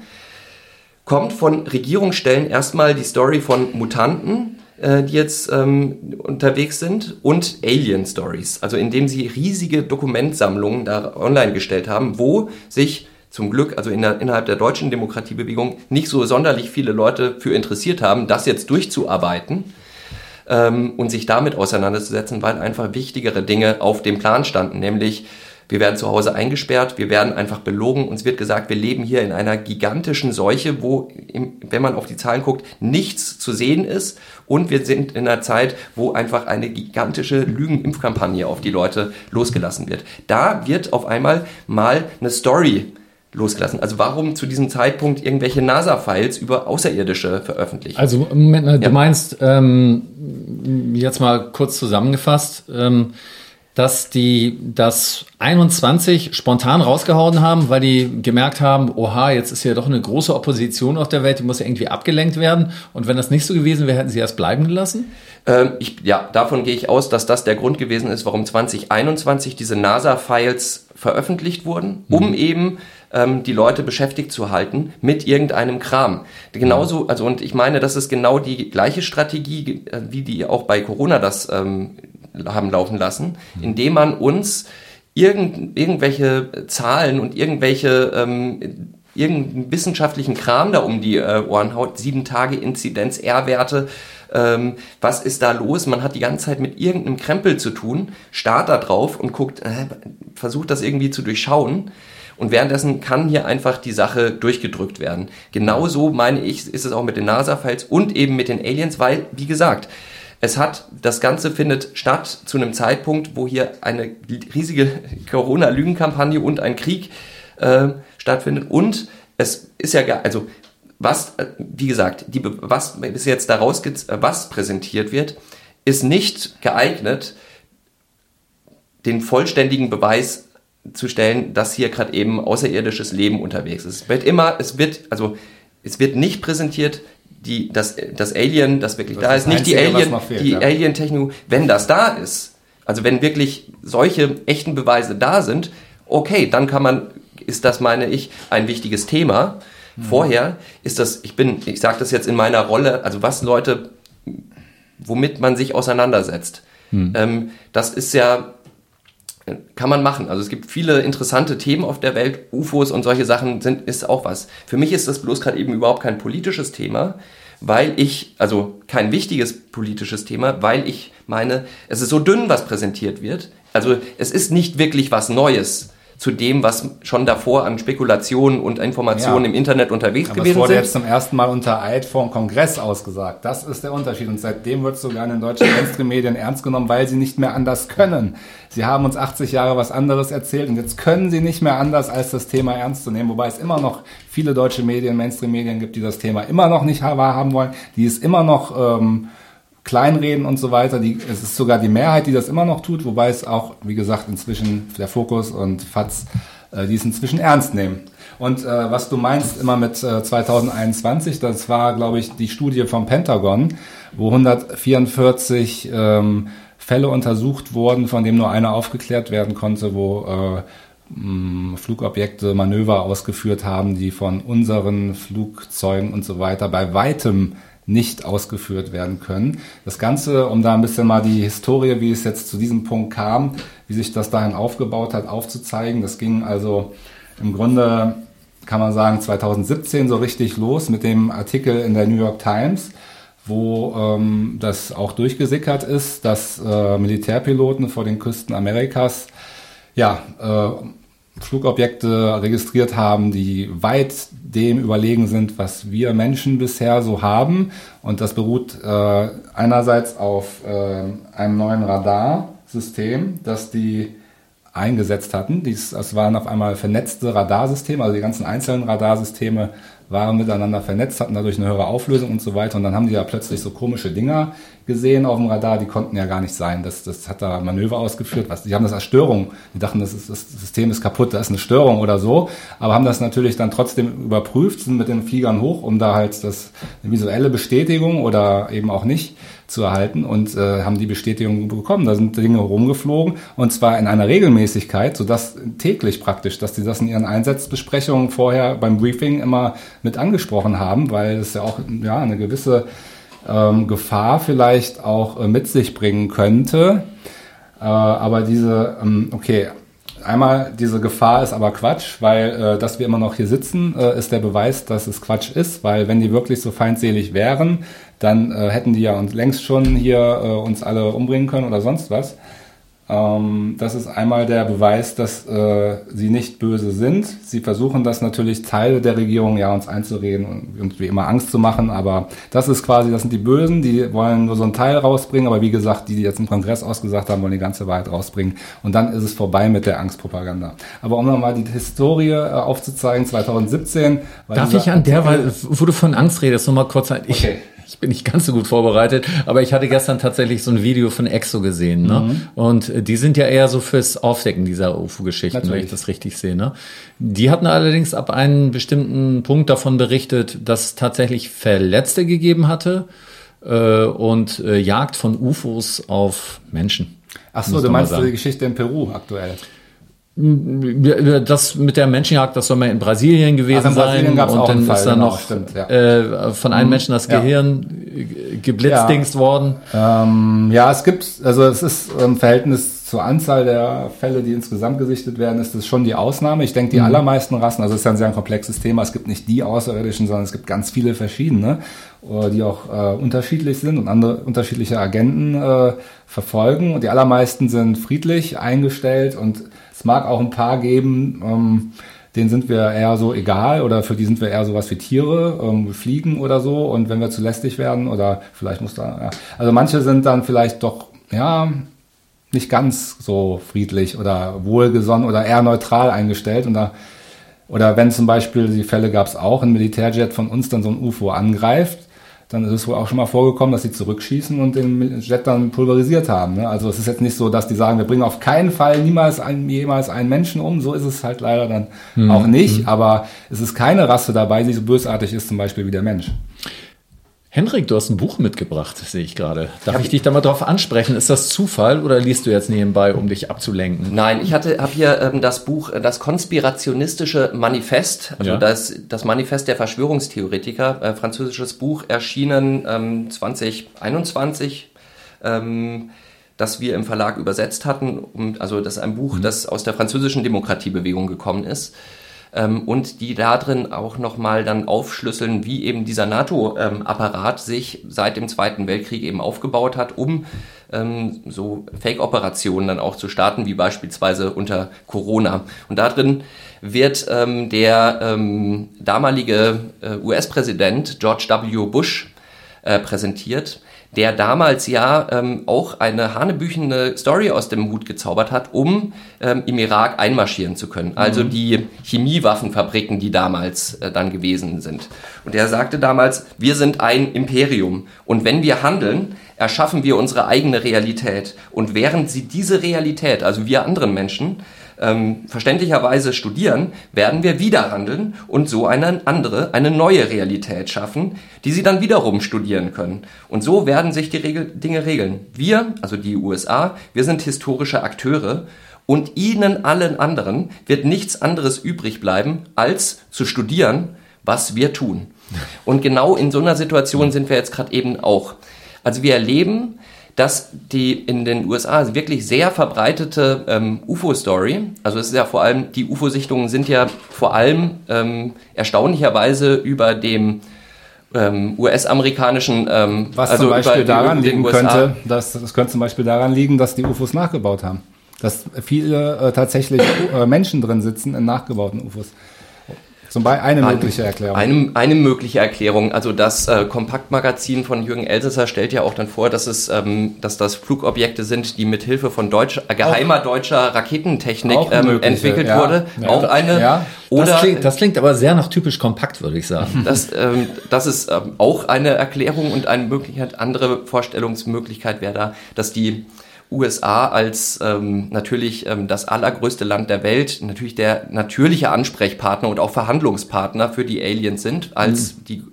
Speaker 3: kommt von Regierungsstellen erstmal die Story von Mutanten, äh, die jetzt ähm, unterwegs sind, und Alien Stories. Also indem sie riesige Dokumentsammlungen da online gestellt haben, wo sich zum Glück, also in der, innerhalb der deutschen Demokratiebewegung, nicht so sonderlich viele Leute für interessiert haben, das jetzt durchzuarbeiten ähm, und sich damit auseinanderzusetzen, weil einfach wichtigere Dinge auf dem Plan standen, nämlich wir werden zu Hause eingesperrt, wir werden einfach belogen. Uns wird gesagt, wir leben hier in einer gigantischen Seuche, wo, wenn man auf die Zahlen guckt, nichts zu sehen ist. Und wir sind in einer Zeit, wo einfach eine gigantische Lügenimpfkampagne auf die Leute losgelassen wird. Da wird auf einmal mal eine Story losgelassen. Also warum zu diesem Zeitpunkt irgendwelche NASA-Files über Außerirdische veröffentlichen?
Speaker 1: Also Moment, du ja. meinst, ähm, jetzt mal kurz zusammengefasst, ähm, dass die das 21 spontan rausgehauen haben, weil die gemerkt haben, oha, jetzt ist ja doch eine große Opposition auf der Welt, die muss ja irgendwie abgelenkt werden. Und wenn das nicht so gewesen wäre, hätten sie erst bleiben gelassen?
Speaker 3: Ähm, ich, ja, davon gehe ich aus, dass das der Grund gewesen ist, warum 2021 diese NASA-Files veröffentlicht wurden, um mhm. eben ähm, die Leute beschäftigt zu halten mit irgendeinem Kram. Genauso, also und ich meine, das ist genau die gleiche Strategie, äh, wie die auch bei Corona das ähm, haben laufen lassen, mhm. indem man uns irgend, irgendwelche Zahlen und irgendwelche ähm, irgendeinen wissenschaftlichen Kram da um die äh, Ohren haut, sieben Tage Inzidenz, R-Werte, ähm, was ist da los? Man hat die ganze Zeit mit irgendeinem Krempel zu tun, starrt da drauf und guckt, äh, versucht das irgendwie zu durchschauen. Und währenddessen kann hier einfach die Sache durchgedrückt werden. Genauso meine ich, ist es auch mit den NASA-Files und eben mit den Aliens, weil, wie gesagt, es hat, das Ganze findet statt zu einem Zeitpunkt, wo hier eine riesige Corona-Lügenkampagne und ein Krieg äh, stattfindet. Und es ist ja, also was, wie gesagt, die, was bis jetzt daraus was präsentiert wird, ist nicht geeignet, den vollständigen Beweis zu stellen, dass hier gerade eben außerirdisches Leben unterwegs ist. Es wird immer, es wird, also es wird nicht präsentiert, die, das, das Alien, das wirklich das da ist, nicht Einzige, die Alien, fehlt, die ja. Alien-Technologie, wenn das da ist, also wenn wirklich solche echten Beweise da sind, okay, dann kann man, ist das, meine ich, ein wichtiges Thema. Hm. Vorher ist das, ich bin, ich sage das jetzt in meiner Rolle, also was Leute, womit man sich auseinandersetzt. Hm. Ähm, das ist ja kann man machen. Also es gibt viele interessante Themen auf der Welt. UFOs und solche Sachen sind, ist auch was. Für mich ist das bloß gerade eben überhaupt kein politisches Thema, weil ich, also kein wichtiges politisches Thema, weil ich meine, es ist so dünn, was präsentiert wird. Also es ist nicht wirklich was Neues, zu dem, was schon davor an Spekulationen und Informationen ja. im Internet unterwegs
Speaker 2: Aber
Speaker 3: gewesen
Speaker 2: sind.
Speaker 3: Das wurde
Speaker 2: jetzt zum ersten Mal unter Eid vor dem Kongress ausgesagt. Das ist der Unterschied. Und seitdem wird sogar in den deutschen Mainstream-Medien ernst genommen, weil sie nicht mehr anders können. Sie haben uns 80 Jahre was anderes erzählt und jetzt können sie nicht mehr anders, als das Thema ernst zu nehmen. Wobei es immer noch viele deutsche Medien, Mainstream-Medien gibt, die das Thema immer noch nicht wahrhaben wollen, die es immer noch ähm, kleinreden und so weiter. Die, es ist sogar die Mehrheit, die das immer noch tut, wobei es auch, wie gesagt, inzwischen der Fokus und FATS, äh, die inzwischen ernst nehmen. Und äh, was du meinst immer mit äh, 2021, das war, glaube ich, die Studie vom Pentagon, wo 144 ähm, Fälle untersucht wurden, von dem nur einer aufgeklärt werden konnte, wo äh, Flugobjekte Manöver ausgeführt haben, die von unseren Flugzeugen und so weiter bei weitem nicht ausgeführt werden können. Das Ganze, um da ein bisschen mal die Historie, wie es jetzt zu diesem Punkt kam, wie sich das dahin aufgebaut hat, aufzuzeigen. Das ging also im Grunde, kann man sagen, 2017 so richtig los mit dem Artikel in der New York Times, wo ähm, das auch durchgesickert ist, dass äh, Militärpiloten vor den Küsten Amerikas ja, äh, Flugobjekte registriert haben, die weit dem überlegen sind, was wir Menschen bisher so haben. Und das beruht äh, einerseits auf äh, einem neuen Radarsystem, das die eingesetzt hatten. Dies, das waren auf einmal vernetzte Radarsysteme, also die ganzen einzelnen Radarsysteme waren miteinander vernetzt, hatten dadurch eine höhere Auflösung und so weiter. Und dann haben die ja plötzlich so komische Dinger gesehen auf dem Radar, die konnten ja gar nicht sein. Das, das hat da Manöver ausgeführt. Was, die haben das als Störung. Die dachten, das, ist, das System ist kaputt, da ist eine Störung oder so. Aber haben das natürlich dann trotzdem überprüft, sind mit den Fliegern hoch, um da halt das eine visuelle Bestätigung oder eben auch nicht zu erhalten und äh, haben die Bestätigung bekommen. Da sind Dinge rumgeflogen und zwar in einer Regelmäßigkeit, sodass täglich praktisch, dass die das in ihren Einsatzbesprechungen vorher beim Briefing immer mit angesprochen haben, weil es ja auch ja eine gewisse ähm, Gefahr vielleicht auch äh, mit sich bringen könnte. Äh, aber diese, ähm, okay, einmal diese Gefahr ist aber Quatsch, weil äh, dass wir immer noch hier sitzen, äh, ist der Beweis, dass es Quatsch ist, weil wenn die wirklich so feindselig wären, dann äh, hätten die ja uns längst schon hier äh, uns alle umbringen können oder sonst was. Ähm, das ist einmal der Beweis, dass äh, sie nicht böse sind. Sie versuchen das natürlich Teile der Regierung ja uns einzureden und, und wie immer Angst zu machen, aber das ist quasi, das sind die Bösen, die wollen nur so einen Teil rausbringen, aber wie gesagt, die, die jetzt im Kongress ausgesagt haben, wollen die ganze Wahrheit rausbringen und dann ist es vorbei mit der Angstpropaganda. Aber um nochmal die Historie äh, aufzuzeigen, 2017
Speaker 1: Darf ich an der, weil, wo du von Angst redest, nochmal kurz ich, okay ich bin nicht ganz so gut vorbereitet, aber ich hatte gestern tatsächlich so ein Video von EXO gesehen, ne? Mhm. Und äh, die sind ja eher so fürs Aufdecken dieser UFO-Geschichten, wenn ich das richtig sehe, ne? Die hatten allerdings ab einem bestimmten Punkt davon berichtet, dass es tatsächlich Verletzte gegeben hatte äh, und äh, Jagd von UFOs auf Menschen.
Speaker 2: Ach so, du meinst die Geschichte in Peru aktuell?
Speaker 1: Das mit der Menschenjagd, das soll mal in Brasilien gewesen Ach, in Brasilien sein. Und dann ist da genau, noch stimmt, ja. äh, von einem mhm. Menschen das Gehirn ja. geblitzdingst
Speaker 2: ja.
Speaker 1: worden.
Speaker 2: Ähm, ja, es gibt, also es ist im Verhältnis zur Anzahl der Fälle, die insgesamt gesichtet werden, ist das schon die Ausnahme. Ich denke, die mhm. allermeisten Rassen, also es ist ja ein sehr komplexes Thema, es gibt nicht die Außerirdischen, sondern es gibt ganz viele verschiedene, äh, die auch äh, unterschiedlich sind und andere unterschiedliche Agenten äh, verfolgen. Und die allermeisten sind friedlich eingestellt und es mag auch ein paar geben, ähm, denen sind wir eher so egal oder für die sind wir eher sowas wie Tiere, ähm, Fliegen oder so. Und wenn wir zu lästig werden oder vielleicht muss da, ja. Also manche sind dann vielleicht doch, ja, nicht ganz so friedlich oder wohlgesonnen oder eher neutral eingestellt. Und da, oder wenn zum Beispiel die Fälle gab es auch, ein Militärjet von uns dann so ein UFO angreift, dann ist es wohl auch schon mal vorgekommen, dass sie zurückschießen und den Jet dann pulverisiert haben. Ne? Also es ist jetzt nicht so, dass die sagen, wir bringen auf keinen Fall niemals einen, jemals einen Menschen um. So ist es halt leider dann mhm. auch nicht. Mhm. Aber es ist keine Rasse dabei, die so bösartig ist, zum Beispiel wie der Mensch.
Speaker 1: Henrik, du hast ein Buch mitgebracht, sehe ich gerade. Darf ich, ich dich da mal drauf ansprechen? Ist das Zufall oder liest du jetzt nebenbei, um dich abzulenken?
Speaker 3: Nein, ich hatte habe hier ähm, das Buch äh, Das konspirationistische Manifest, also ja. das, das Manifest der Verschwörungstheoretiker, äh, französisches Buch, erschienen ähm, 2021. Ähm, das wir im Verlag übersetzt hatten. Also das ist ein Buch, mhm. das aus der französischen Demokratiebewegung gekommen ist. Ähm, und die darin auch nochmal dann aufschlüsseln, wie eben dieser NATO-Apparat sich seit dem Zweiten Weltkrieg eben aufgebaut hat, um ähm, so Fake-Operationen dann auch zu starten, wie beispielsweise unter Corona. Und da drin wird ähm, der ähm, damalige äh, US-Präsident George W. Bush äh, präsentiert, der damals ja ähm, auch eine hanebüchende Story aus dem Hut gezaubert hat, um ähm, im Irak einmarschieren zu können. Also mhm. die Chemiewaffenfabriken, die damals äh, dann gewesen sind. Und er sagte damals, wir sind ein Imperium und wenn wir handeln, erschaffen wir unsere eigene Realität. Und während sie diese Realität, also wir anderen Menschen, ähm, verständlicherweise studieren, werden wir wieder handeln und so eine andere, eine neue Realität schaffen, die sie dann wiederum studieren können. Und so werden sich die Regel, Dinge regeln. Wir, also die USA, wir sind historische Akteure und ihnen allen anderen wird nichts anderes übrig bleiben, als zu studieren, was wir tun. Und genau in so einer Situation sind wir jetzt gerade eben auch. Also wir erleben, dass die in den USA wirklich sehr verbreitete ähm, UFO-Story, also es ist ja vor allem, die UFO-Sichtungen sind ja vor allem ähm, erstaunlicherweise über dem ähm, US-amerikanischen,
Speaker 2: ähm, was also zum Beispiel daran liegen könnte, dass das könnte zum Beispiel daran liegen, dass die UFOs nachgebaut haben, dass viele äh, tatsächlich äh, Menschen drin sitzen in nachgebauten UFOs. Zum Beispiel eine mögliche Erklärung.
Speaker 3: Eine, eine mögliche Erklärung. Also das äh, Kompaktmagazin von Jürgen Elsässer stellt ja auch dann vor, dass es, ähm, dass das Flugobjekte sind, die mit Hilfe von deutsch, äh, geheimer auch, deutscher Raketentechnik ähm, entwickelt ja. wurde. Ja. Auch eine. Ja.
Speaker 1: Oder, das klingt, das, klingt, aber sehr nach typisch kompakt, würde ich sagen.
Speaker 3: Das, ähm, das ist ähm, auch eine Erklärung und eine Möglichkeit, andere Vorstellungsmöglichkeit wäre da, dass die USA als ähm, natürlich ähm, das allergrößte Land der Welt natürlich der natürliche Ansprechpartner und auch Verhandlungspartner für die Aliens sind, als mhm. die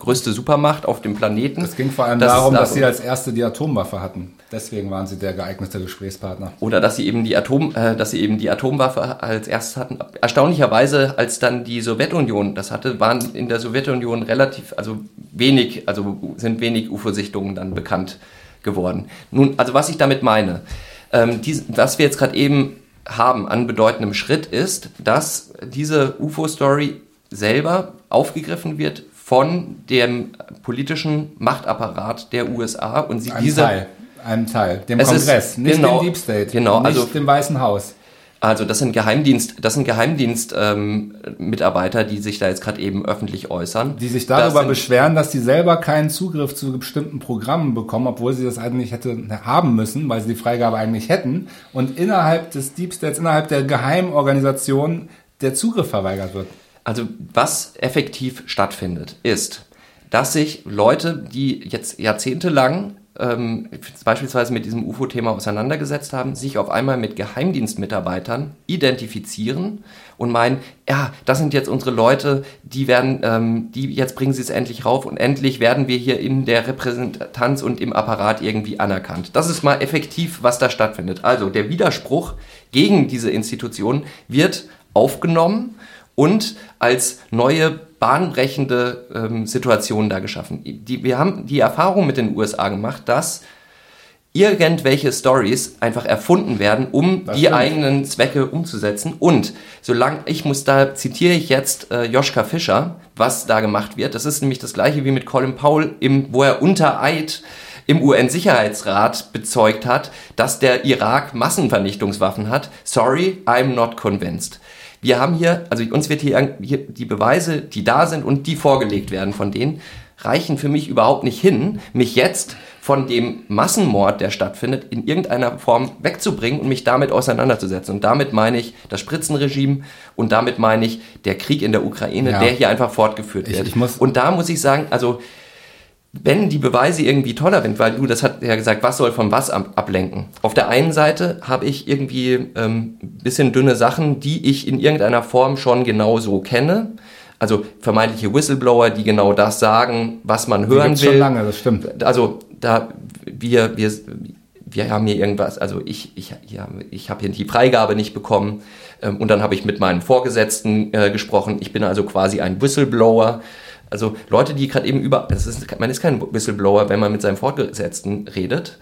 Speaker 3: größte Supermacht auf dem Planeten.
Speaker 2: Es ging vor allem das darum, dass sie als erste die Atomwaffe hatten. Deswegen waren sie der geeignete Gesprächspartner.
Speaker 3: Oder dass sie eben die Atom, äh, dass sie eben die Atomwaffe als erstes hatten. Erstaunlicherweise, als dann die Sowjetunion das hatte, waren in der Sowjetunion relativ, also wenig, also sind wenig UFO-Sichtungen dann bekannt geworden. Nun, also was ich damit meine, ähm, dies, was wir jetzt gerade eben haben an bedeutendem Schritt ist, dass diese UFO-Story selber aufgegriffen wird von dem politischen Machtapparat der USA und sie
Speaker 2: ein
Speaker 3: diese
Speaker 2: Teil, einem Teil, dem Kongress,
Speaker 3: ist, nicht genau,
Speaker 2: dem Deep State,
Speaker 3: genau,
Speaker 2: nicht
Speaker 3: also,
Speaker 2: dem Weißen Haus.
Speaker 3: Also das sind Geheimdienst, das sind Geheimdienst-Mitarbeiter, ähm, die sich da jetzt gerade eben öffentlich äußern.
Speaker 2: Die sich darüber das beschweren, dass sie selber keinen Zugriff zu bestimmten Programmen bekommen, obwohl sie das eigentlich hätten haben müssen, weil sie die Freigabe eigentlich hätten. Und innerhalb des Deep States, innerhalb der Geheimorganisation der Zugriff verweigert wird.
Speaker 3: Also was effektiv stattfindet, ist, dass sich Leute, die jetzt jahrzehntelang ähm, beispielsweise mit diesem UFO-Thema auseinandergesetzt haben, sich auf einmal mit Geheimdienstmitarbeitern identifizieren und meinen, ja, das sind jetzt unsere Leute, die werden, ähm, die jetzt bringen sie es endlich rauf und endlich werden wir hier in der Repräsentanz und im Apparat irgendwie anerkannt. Das ist mal effektiv, was da stattfindet. Also der Widerspruch gegen diese Institution wird aufgenommen und als neue bahnbrechende ähm, Situation da geschaffen. Die, wir haben die Erfahrung mit den USA gemacht, dass irgendwelche Stories einfach erfunden werden, um das die stimmt. eigenen Zwecke umzusetzen. Und solange ich muss da zitiere ich jetzt äh, Joschka Fischer, was da gemacht wird. Das ist nämlich das gleiche wie mit Colin Powell, im, wo er unter Eid im UN-Sicherheitsrat bezeugt hat, dass der Irak Massenvernichtungswaffen hat. Sorry, I'm not convinced. Wir haben hier, also uns wird hier, hier die Beweise, die da sind und die vorgelegt werden von denen, reichen für mich überhaupt nicht hin, mich jetzt von dem Massenmord, der stattfindet, in irgendeiner Form wegzubringen und mich damit auseinanderzusetzen. Und damit meine ich das Spritzenregime und damit meine ich der Krieg in der Ukraine, ja. der hier einfach fortgeführt wird. Ich, ich und da muss ich sagen, also wenn die Beweise irgendwie toller sind, weil du, das hat ja gesagt, was soll von was ablenken. Auf der einen Seite habe ich irgendwie ähm, bisschen dünne Sachen, die ich in irgendeiner Form schon genau so kenne. Also vermeintliche Whistleblower, die genau das sagen, was man hören die will.
Speaker 2: schon lange, das stimmt.
Speaker 3: Also da wir wir wir haben hier irgendwas, also ich ich ja, ich habe hier die Freigabe nicht bekommen ähm, und dann habe ich mit meinem Vorgesetzten äh, gesprochen. Ich bin also quasi ein Whistleblower also Leute, die gerade eben über, ist, man ist kein Whistleblower, wenn man mit seinem Vorgesetzten redet.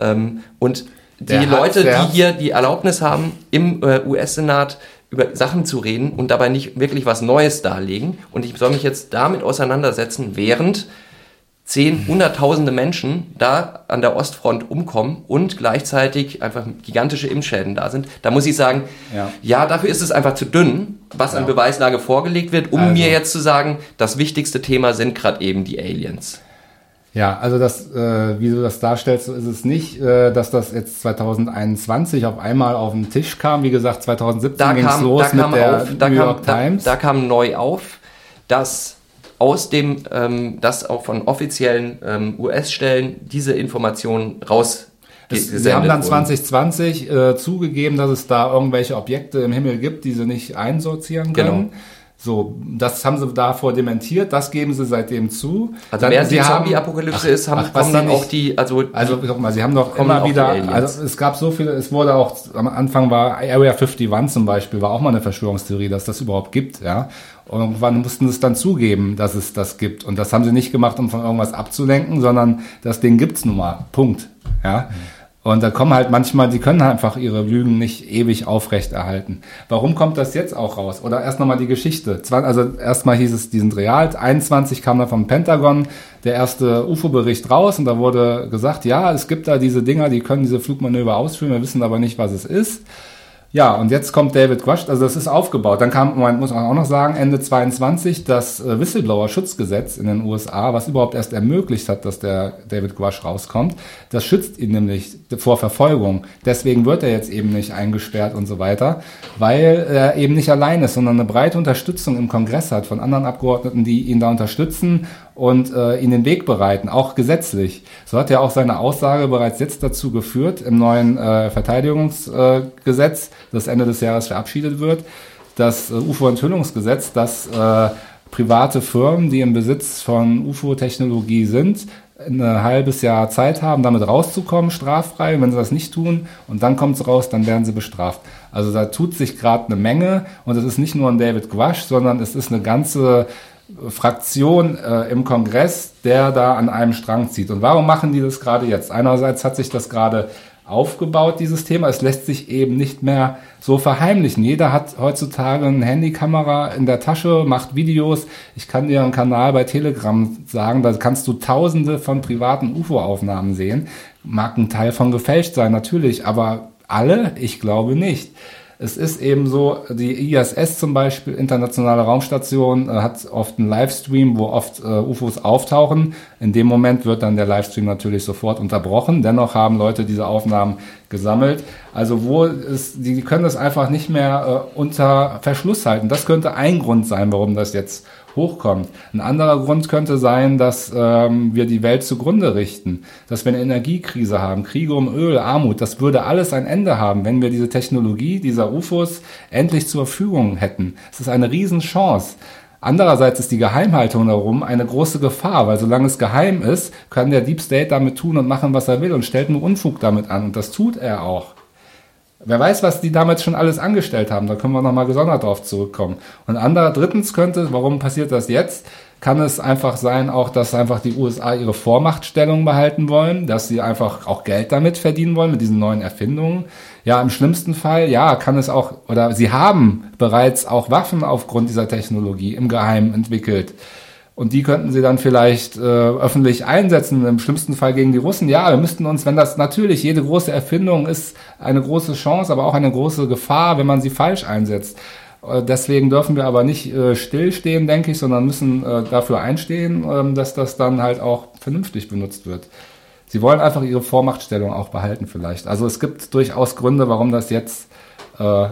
Speaker 3: Ähm, und die der Leute, die hier die Erlaubnis haben, im äh, US-Senat über Sachen zu reden und dabei nicht wirklich was Neues darlegen. Und ich soll mich jetzt damit auseinandersetzen, während zehn, hunderttausende Menschen da an der Ostfront umkommen und gleichzeitig einfach gigantische Impfschäden da sind. Da muss ich sagen, ja, ja dafür ist es einfach zu dünn, was ja. an Beweislage vorgelegt wird, um also. mir jetzt zu sagen, das wichtigste Thema sind gerade eben die Aliens.
Speaker 2: Ja, also das, äh, wie du das darstellst, so ist es nicht, äh, dass das jetzt 2021 auf einmal auf den Tisch kam. Wie gesagt, 2017 ging es los mit der auf, New York Times.
Speaker 3: Da, da kam neu auf, dass aus dem, ähm, dass auch von offiziellen ähm, US-Stellen diese Informationen raus
Speaker 2: Sie haben dann 2020 äh, zugegeben, dass es da irgendwelche Objekte im Himmel gibt, die sie nicht einsortieren können. Genau. So, das haben sie davor dementiert, das geben sie seitdem zu.
Speaker 3: Also während die Zombie-Apokalypse ist, haben, ach, kommen dann auch die,
Speaker 2: also also guck mal, sie haben doch immer wieder, also es gab so viele, es wurde auch am Anfang war Area 51 zum Beispiel war auch mal eine Verschwörungstheorie, dass das überhaupt gibt, ja. Und irgendwann mussten sie es dann zugeben, dass es das gibt. Und das haben sie nicht gemacht, um von irgendwas abzulenken, sondern das Ding gibt's nun mal. Punkt. Ja. Und da kommen halt manchmal, die können einfach ihre Lügen nicht ewig aufrechterhalten. Warum kommt das jetzt auch raus? Oder erst nochmal die Geschichte. Also erstmal hieß es, die sind real. 21 kam da vom Pentagon der erste UFO-Bericht raus und da wurde gesagt, ja, es gibt da diese Dinger, die können diese Flugmanöver ausführen, wir wissen aber nicht, was es ist. Ja, und jetzt kommt David Quash, also das ist aufgebaut. Dann kam, man muss auch noch sagen, Ende 22 das äh, Whistleblower-Schutzgesetz in den USA, was überhaupt erst ermöglicht hat, dass der David Quash rauskommt. Das schützt ihn nämlich vor Verfolgung. Deswegen wird er jetzt eben nicht eingesperrt und so weiter, weil er eben nicht allein ist, sondern eine breite Unterstützung im Kongress hat von anderen Abgeordneten, die ihn da unterstützen und äh, ihn den Weg bereiten, auch gesetzlich. So hat er auch seine Aussage bereits jetzt dazu geführt im neuen äh, Verteidigungsgesetz, äh, das Ende des Jahres verabschiedet wird, das äh, UFO-Enthüllungsgesetz, das äh, private Firmen, die im Besitz von UFO-Technologie sind, ein halbes Jahr Zeit haben, damit rauszukommen, straffrei. wenn sie das nicht tun und dann kommt es raus, dann werden sie bestraft. Also da tut sich gerade eine Menge und es ist nicht nur ein David Gwasch, sondern es ist eine ganze Fraktion äh, im Kongress, der da an einem Strang zieht. Und warum machen die das gerade jetzt? Einerseits hat sich das gerade aufgebaut, dieses Thema. Es lässt sich eben nicht mehr so verheimlichen. Jeder hat heutzutage eine Handykamera in der Tasche, macht Videos. Ich kann dir einen Kanal bei Telegram sagen, da kannst du tausende von privaten UFO-Aufnahmen sehen. Mag ein Teil von gefälscht sein, natürlich, aber alle? Ich glaube nicht. Es ist eben so, die ISS zum Beispiel, Internationale Raumstation, äh, hat oft einen Livestream, wo oft äh, UFOs auftauchen. In dem Moment wird dann der Livestream natürlich sofort unterbrochen. Dennoch haben Leute diese Aufnahmen gesammelt. Also wo ist, die können das einfach nicht mehr äh, unter Verschluss halten. Das könnte ein Grund sein, warum das jetzt hochkommt. Ein anderer Grund könnte sein, dass ähm, wir die Welt zugrunde richten, dass wir eine Energiekrise haben, Kriege um Öl, Armut. Das würde alles ein Ende haben, wenn wir diese Technologie dieser UFOs endlich zur Verfügung hätten. Es ist eine Riesenchance. Andererseits ist die Geheimhaltung darum eine große Gefahr, weil solange es geheim ist, kann der Deep State damit tun und machen, was er will und stellt nur Unfug damit an. Und das tut er auch. Wer weiß, was die damals schon alles angestellt haben. Da können wir nochmal gesondert drauf zurückkommen. Und anderer, drittens könnte, warum passiert das jetzt? Kann es einfach sein, auch, dass einfach die USA ihre Vormachtstellung behalten wollen, dass sie einfach auch Geld damit verdienen wollen, mit diesen neuen Erfindungen. Ja, im schlimmsten Fall, ja, kann es auch, oder sie haben bereits auch Waffen aufgrund dieser Technologie im Geheimen entwickelt. Und die könnten sie dann vielleicht äh, öffentlich einsetzen, im schlimmsten Fall gegen die Russen. Ja, wir müssten uns, wenn das natürlich jede große Erfindung ist, eine große Chance, aber auch eine große Gefahr, wenn man sie falsch einsetzt. Äh, deswegen dürfen wir aber nicht äh, stillstehen, denke ich, sondern müssen äh, dafür einstehen, äh, dass das dann halt auch vernünftig benutzt wird. Sie wollen einfach ihre Vormachtstellung auch behalten vielleicht. Also es gibt durchaus Gründe, warum das jetzt äh,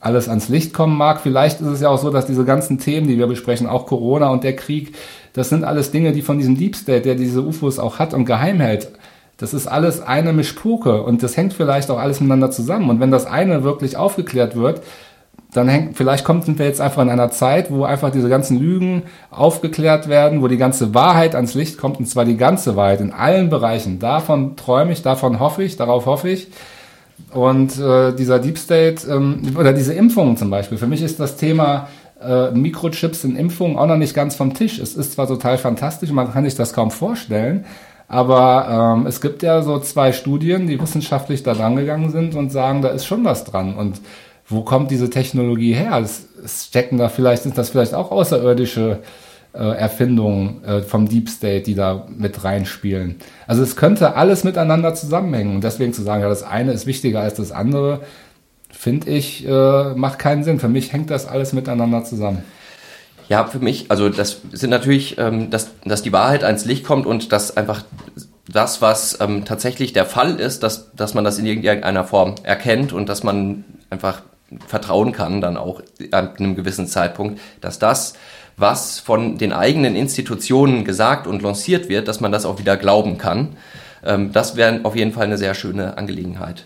Speaker 2: alles ans Licht kommen mag. Vielleicht ist es ja auch so, dass diese ganzen Themen, die wir besprechen, auch Corona und der Krieg, das sind alles Dinge, die von diesem Deep State, der diese UFOs auch hat und geheim hält, das ist alles eine Mischpuke und das hängt vielleicht auch alles miteinander zusammen. Und wenn das eine wirklich aufgeklärt wird, dann hängt, vielleicht kommt, sind wir jetzt einfach in einer Zeit, wo einfach diese ganzen Lügen aufgeklärt werden, wo die ganze Wahrheit ans Licht kommt, und zwar die ganze Wahrheit in allen Bereichen. Davon träume ich, davon hoffe ich, darauf hoffe ich. Und äh, dieser Deep State ähm, oder diese Impfungen zum Beispiel, für mich ist das Thema äh, Mikrochips in Impfungen auch noch nicht ganz vom Tisch. Es ist zwar total fantastisch, man kann sich das kaum vorstellen, aber ähm, es gibt ja so zwei Studien, die wissenschaftlich da dran gegangen sind und sagen, da ist schon was dran. Und wo kommt diese Technologie her? Es, es stecken da vielleicht, sind das vielleicht auch außerirdische Erfindungen äh, vom Deep State, die da mit reinspielen. Also es könnte alles miteinander zusammenhängen. Und deswegen zu sagen, ja, das eine ist wichtiger als das andere, finde ich, äh, macht keinen Sinn. Für mich hängt das alles miteinander zusammen.
Speaker 3: Ja, für mich, also das sind natürlich, ähm, dass, dass die Wahrheit ans Licht kommt und dass einfach das, was ähm, tatsächlich der Fall ist, dass, dass man das in irgendeiner Form erkennt und dass man einfach vertrauen kann, dann auch an einem gewissen Zeitpunkt, dass das, was von den eigenen Institutionen gesagt und lanciert wird, dass man das auch wieder glauben kann. Ähm, das wäre auf jeden Fall eine sehr schöne Angelegenheit.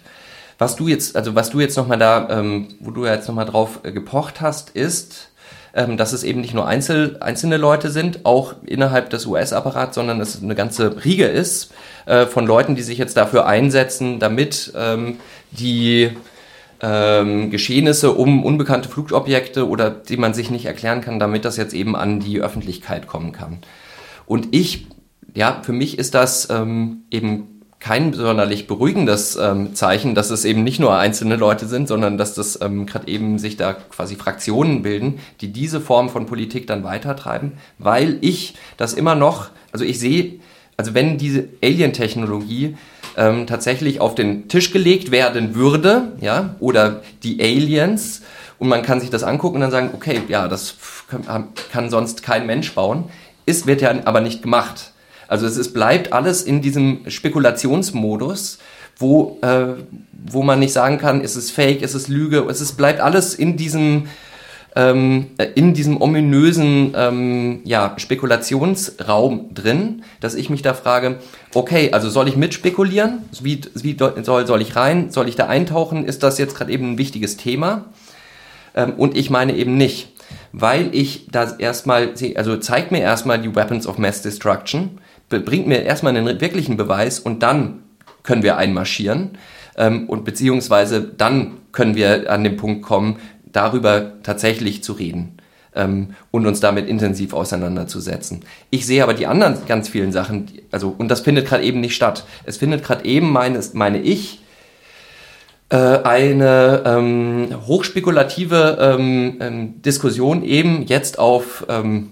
Speaker 3: Was du jetzt, also was du jetzt nochmal da, ähm, wo du jetzt nochmal drauf äh, gepocht hast, ist, ähm, dass es eben nicht nur Einzel, einzelne Leute sind, auch innerhalb des US-Apparats, sondern dass es eine ganze Riege ist äh, von Leuten, die sich jetzt dafür einsetzen, damit ähm, die ähm, Geschehnisse um unbekannte Flugobjekte oder die man sich nicht erklären kann, damit das jetzt eben an die Öffentlichkeit kommen kann. Und ich, ja, für mich ist das ähm, eben kein sonderlich beruhigendes ähm, Zeichen, dass es eben nicht nur einzelne Leute sind, sondern dass das ähm, gerade eben sich da quasi Fraktionen bilden, die diese Form von Politik dann weitertreiben, weil ich das immer noch, also ich sehe, also wenn diese Alien-Technologie ähm, tatsächlich auf den Tisch gelegt werden würde, ja, oder die Aliens, und man kann sich das angucken und dann sagen, okay, ja, das kann, sonst kein Mensch bauen, ist, wird ja aber nicht gemacht. Also es ist, bleibt alles in diesem Spekulationsmodus, wo, äh, wo man nicht sagen kann, ist es fake, ist es Lüge, es ist, bleibt alles in diesem, ähm, in diesem ominösen ähm, ja, Spekulationsraum drin, dass ich mich da frage, okay, also soll ich mitspekulieren? Wie, wie soll, soll ich rein? Soll ich da eintauchen? Ist das jetzt gerade eben ein wichtiges Thema? Ähm, und ich meine eben nicht, weil ich das erstmal, also zeigt mir erstmal die Weapons of Mass Destruction, bringt mir erstmal einen wirklichen Beweis und dann können wir einmarschieren ähm, und beziehungsweise dann können wir an den Punkt kommen, darüber tatsächlich zu reden ähm, und uns damit intensiv auseinanderzusetzen. Ich sehe aber die anderen ganz vielen Sachen, also und das findet gerade eben nicht statt. Es findet gerade eben, meines, meine ich, äh, eine ähm, hochspekulative ähm, ähm, Diskussion eben jetzt auf ähm,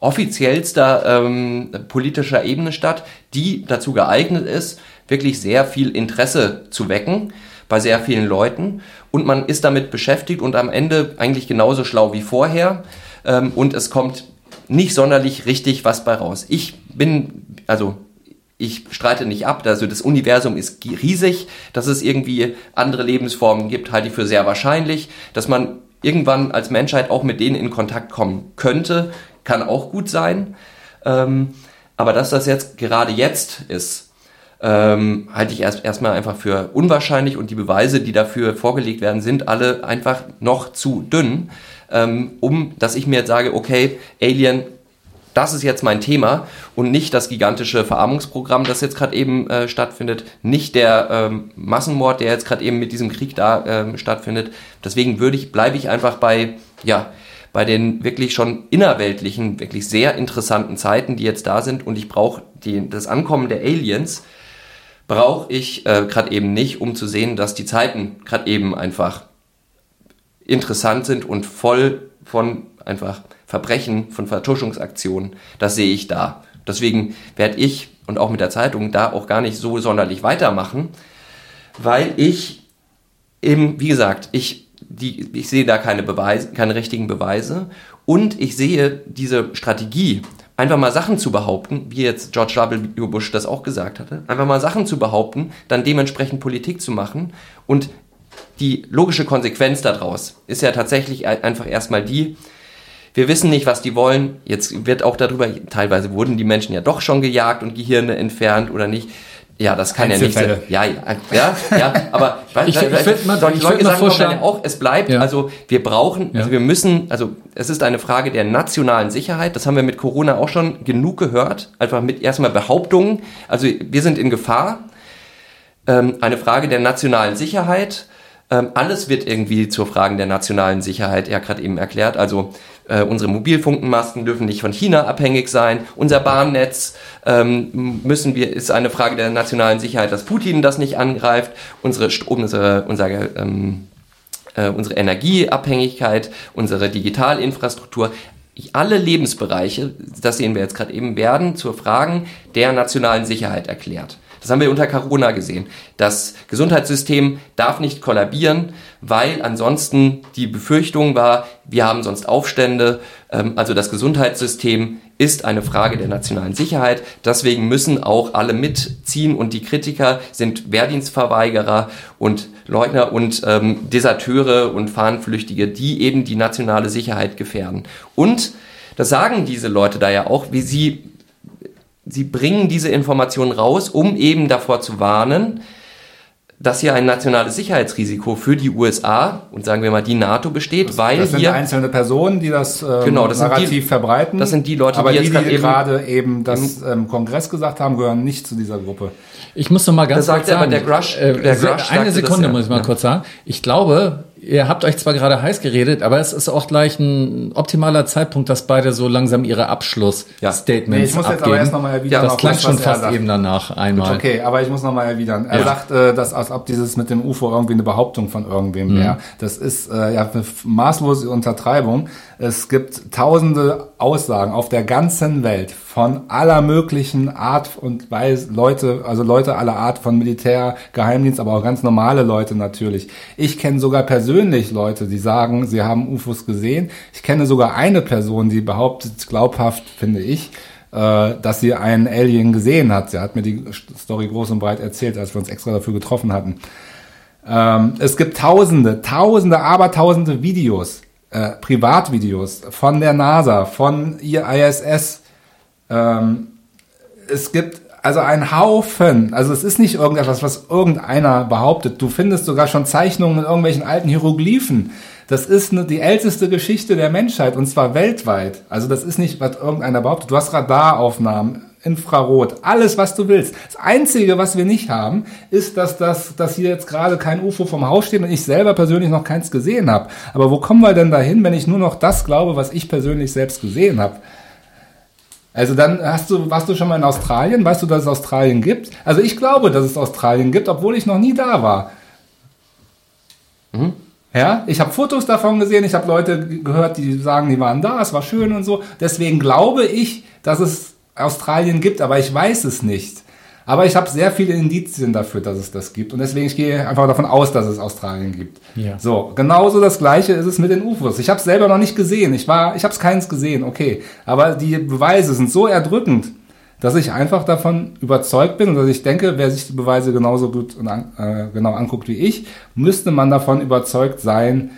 Speaker 3: offiziellster ähm, politischer Ebene statt, die dazu geeignet ist, wirklich sehr viel Interesse zu wecken bei sehr vielen Leuten. Und man ist damit beschäftigt und am Ende eigentlich genauso schlau wie vorher. Ähm, und es kommt nicht sonderlich richtig was bei raus. Ich bin, also ich streite nicht ab, also das Universum ist riesig, dass es irgendwie andere Lebensformen gibt, halte ich für sehr wahrscheinlich, dass man irgendwann als Menschheit auch mit denen in Kontakt kommen könnte, kann auch gut sein. Ähm, aber dass das jetzt gerade jetzt ist, ähm, halte ich erst erstmal einfach für unwahrscheinlich und die Beweise, die dafür vorgelegt werden, sind alle einfach noch zu dünn, ähm, um dass ich mir jetzt sage, okay, Alien, das ist jetzt mein Thema und nicht das gigantische Verarmungsprogramm, das jetzt gerade eben äh, stattfindet, nicht der ähm, Massenmord, der jetzt gerade eben mit diesem Krieg da ähm, stattfindet. Deswegen würde ich, bleibe ich einfach bei, ja, bei den wirklich schon innerweltlichen, wirklich sehr interessanten Zeiten, die jetzt da sind. Und ich brauche das Ankommen der Aliens, brauche ich äh, gerade eben nicht, um zu sehen, dass die Zeiten gerade eben einfach interessant sind und voll von einfach Verbrechen, von Vertuschungsaktionen. Das sehe ich da. Deswegen werde ich und auch mit der Zeitung da auch gar nicht so sonderlich weitermachen, weil ich eben, wie gesagt, ich die, ich sehe da keine Beweise, keine richtigen Beweise. Und ich sehe diese Strategie, einfach mal Sachen zu behaupten, wie jetzt George W. Bush das auch gesagt hatte, einfach mal Sachen zu behaupten, dann dementsprechend Politik zu machen. Und die logische Konsequenz daraus ist ja tatsächlich einfach erstmal die, wir wissen nicht, was die wollen. Jetzt wird auch darüber, teilweise wurden die Menschen ja doch schon gejagt und Gehirne entfernt oder nicht. Ja, das kann ja nicht sein. Ja, ja, ja, ja, aber
Speaker 1: ich, ich, ich würde mal, ich würd
Speaker 3: mal vorstellen, auch, es bleibt, ja. also wir brauchen, also wir müssen, also es ist eine Frage der nationalen Sicherheit, das haben wir mit Corona auch schon genug gehört, einfach mit erstmal Behauptungen, also wir sind in Gefahr, ähm, eine Frage der nationalen Sicherheit, ähm, alles wird irgendwie zur Frage der nationalen Sicherheit ja gerade eben erklärt, also äh, unsere Mobilfunkenmasten dürfen nicht von China abhängig sein. Unser Bahnnetz ähm, müssen wir, ist eine Frage der nationalen Sicherheit, dass Putin das nicht angreift. Unsere, unsere, unser ähm, äh, unsere Energieabhängigkeit, unsere Digitalinfrastruktur, alle Lebensbereiche, das sehen wir jetzt gerade eben, werden zur Fragen der nationalen Sicherheit erklärt. Das haben wir unter Corona gesehen. Das Gesundheitssystem darf nicht kollabieren, weil ansonsten die Befürchtung war, wir haben sonst Aufstände. Ähm, also das Gesundheitssystem ist eine Frage der nationalen Sicherheit. Deswegen müssen auch alle mitziehen und die Kritiker sind Wehrdienstverweigerer und Leugner und ähm, Deserteure und Fahnenflüchtige, die eben die nationale Sicherheit gefährden. Und das sagen diese Leute da ja auch, wie sie sie bringen diese Informationen raus, um eben davor zu warnen, dass hier ein nationales Sicherheitsrisiko für die USA und sagen wir mal die NATO besteht,
Speaker 2: das,
Speaker 3: weil
Speaker 2: das sind
Speaker 3: hier
Speaker 2: einzelne Personen, die das, ähm,
Speaker 3: genau, das
Speaker 2: Narrativ
Speaker 3: die,
Speaker 2: verbreiten.
Speaker 3: Das sind die Leute,
Speaker 2: aber
Speaker 3: die,
Speaker 2: die,
Speaker 3: jetzt
Speaker 2: die gerade eben das im Kongress gesagt haben, gehören nicht zu dieser Gruppe.
Speaker 1: Ich muss noch mal ganz
Speaker 3: das
Speaker 1: kurz
Speaker 3: sagt
Speaker 1: sagen,
Speaker 3: aber der Grush,
Speaker 1: äh,
Speaker 3: der Grush
Speaker 1: eine Sekunde
Speaker 3: das,
Speaker 1: muss ich mal
Speaker 3: ja.
Speaker 1: kurz sagen. Ich glaube, ihr habt euch zwar gerade heiß geredet, aber es ist auch gleich ein optimaler Zeitpunkt, dass beide so langsam ihre Abschlussstatements
Speaker 2: Nee, ich muss jetzt
Speaker 1: abgeben.
Speaker 2: aber erst noch mal erwidern,
Speaker 1: Ja, das klang schon fast
Speaker 2: sagt.
Speaker 1: eben danach einmal.
Speaker 2: Okay, aber ich muss nochmal erwidern. Er
Speaker 1: Ja.
Speaker 2: sagt, äh, dass als ob dieses mit dem UFO irgendwie eine Behauptung von irgendwem
Speaker 1: Mhm.
Speaker 2: wäre. Das ist äh, ja eine maßlose Untertreibung. Es gibt tausende Aussagen auf der ganzen Welt von aller möglichen Art und Weise, Leute, also Leute aller Art von Militär, Geheimdienst, aber auch ganz normale Leute natürlich. Ich kenne sogar persönlich Leute, die sagen, sie haben UFOs gesehen. Ich kenne sogar eine Person, die behauptet, glaubhaft finde ich, äh, dass sie einen Alien gesehen hat. Sie hat mir die Story groß und breit erzählt, als wir uns extra dafür getroffen hatten. Ähm, es gibt tausende, tausende, abertausende Videos, äh, Privatvideos von der NASA, von ihr ISS. Ähm, es gibt also einen Haufen, also es ist nicht irgendetwas, was irgendeiner behauptet. Du findest sogar schon Zeichnungen in irgendwelchen alten Hieroglyphen. Das ist eine, die älteste Geschichte der Menschheit und zwar weltweit. Also das ist nicht, was irgendeiner behauptet. Du hast Radaraufnahmen, Infrarot, alles, was du willst. Das Einzige, was wir nicht haben, ist, dass, das, dass hier jetzt gerade kein UFO vom Haus steht und ich selber persönlich noch keins gesehen habe. Aber wo kommen wir denn dahin, wenn ich nur noch das glaube, was ich persönlich selbst gesehen habe? Also dann hast du, warst du schon mal in Australien? Weißt du, dass es Australien gibt? Also ich glaube, dass es Australien gibt, obwohl ich noch nie da war. Ja, ich habe Fotos davon gesehen, ich habe Leute ge- gehört, die sagen, die waren da, es war schön und so. Deswegen glaube ich, dass es Australien gibt, aber ich weiß es nicht. Aber ich habe sehr viele Indizien dafür, dass es das gibt. Und deswegen ich gehe einfach davon aus, dass es Australien gibt.
Speaker 1: Ja.
Speaker 2: So, genauso das gleiche ist es mit den UFOs. Ich habe es selber noch nicht gesehen. Ich war, ich habe es keins gesehen, okay. Aber die Beweise sind so erdrückend, dass ich einfach davon überzeugt bin und dass ich denke, wer sich die Beweise genauso gut und an, äh, genau anguckt wie ich, müsste man davon überzeugt sein,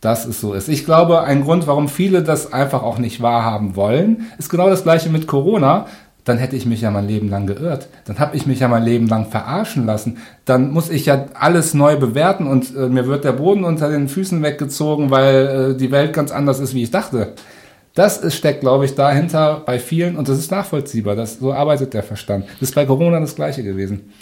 Speaker 2: dass es so ist. Ich glaube, ein Grund, warum viele das einfach auch nicht wahrhaben wollen, ist genau das gleiche mit Corona. Dann hätte ich mich ja mein Leben lang geirrt. Dann habe ich mich ja mein Leben lang verarschen lassen. Dann muss ich ja alles neu bewerten und äh, mir wird der Boden unter den Füßen weggezogen, weil äh, die Welt ganz anders ist, wie ich dachte. Das ist, steckt, glaube ich, dahinter bei vielen und das ist nachvollziehbar. Das, so arbeitet der Verstand. Das ist bei Corona das Gleiche gewesen.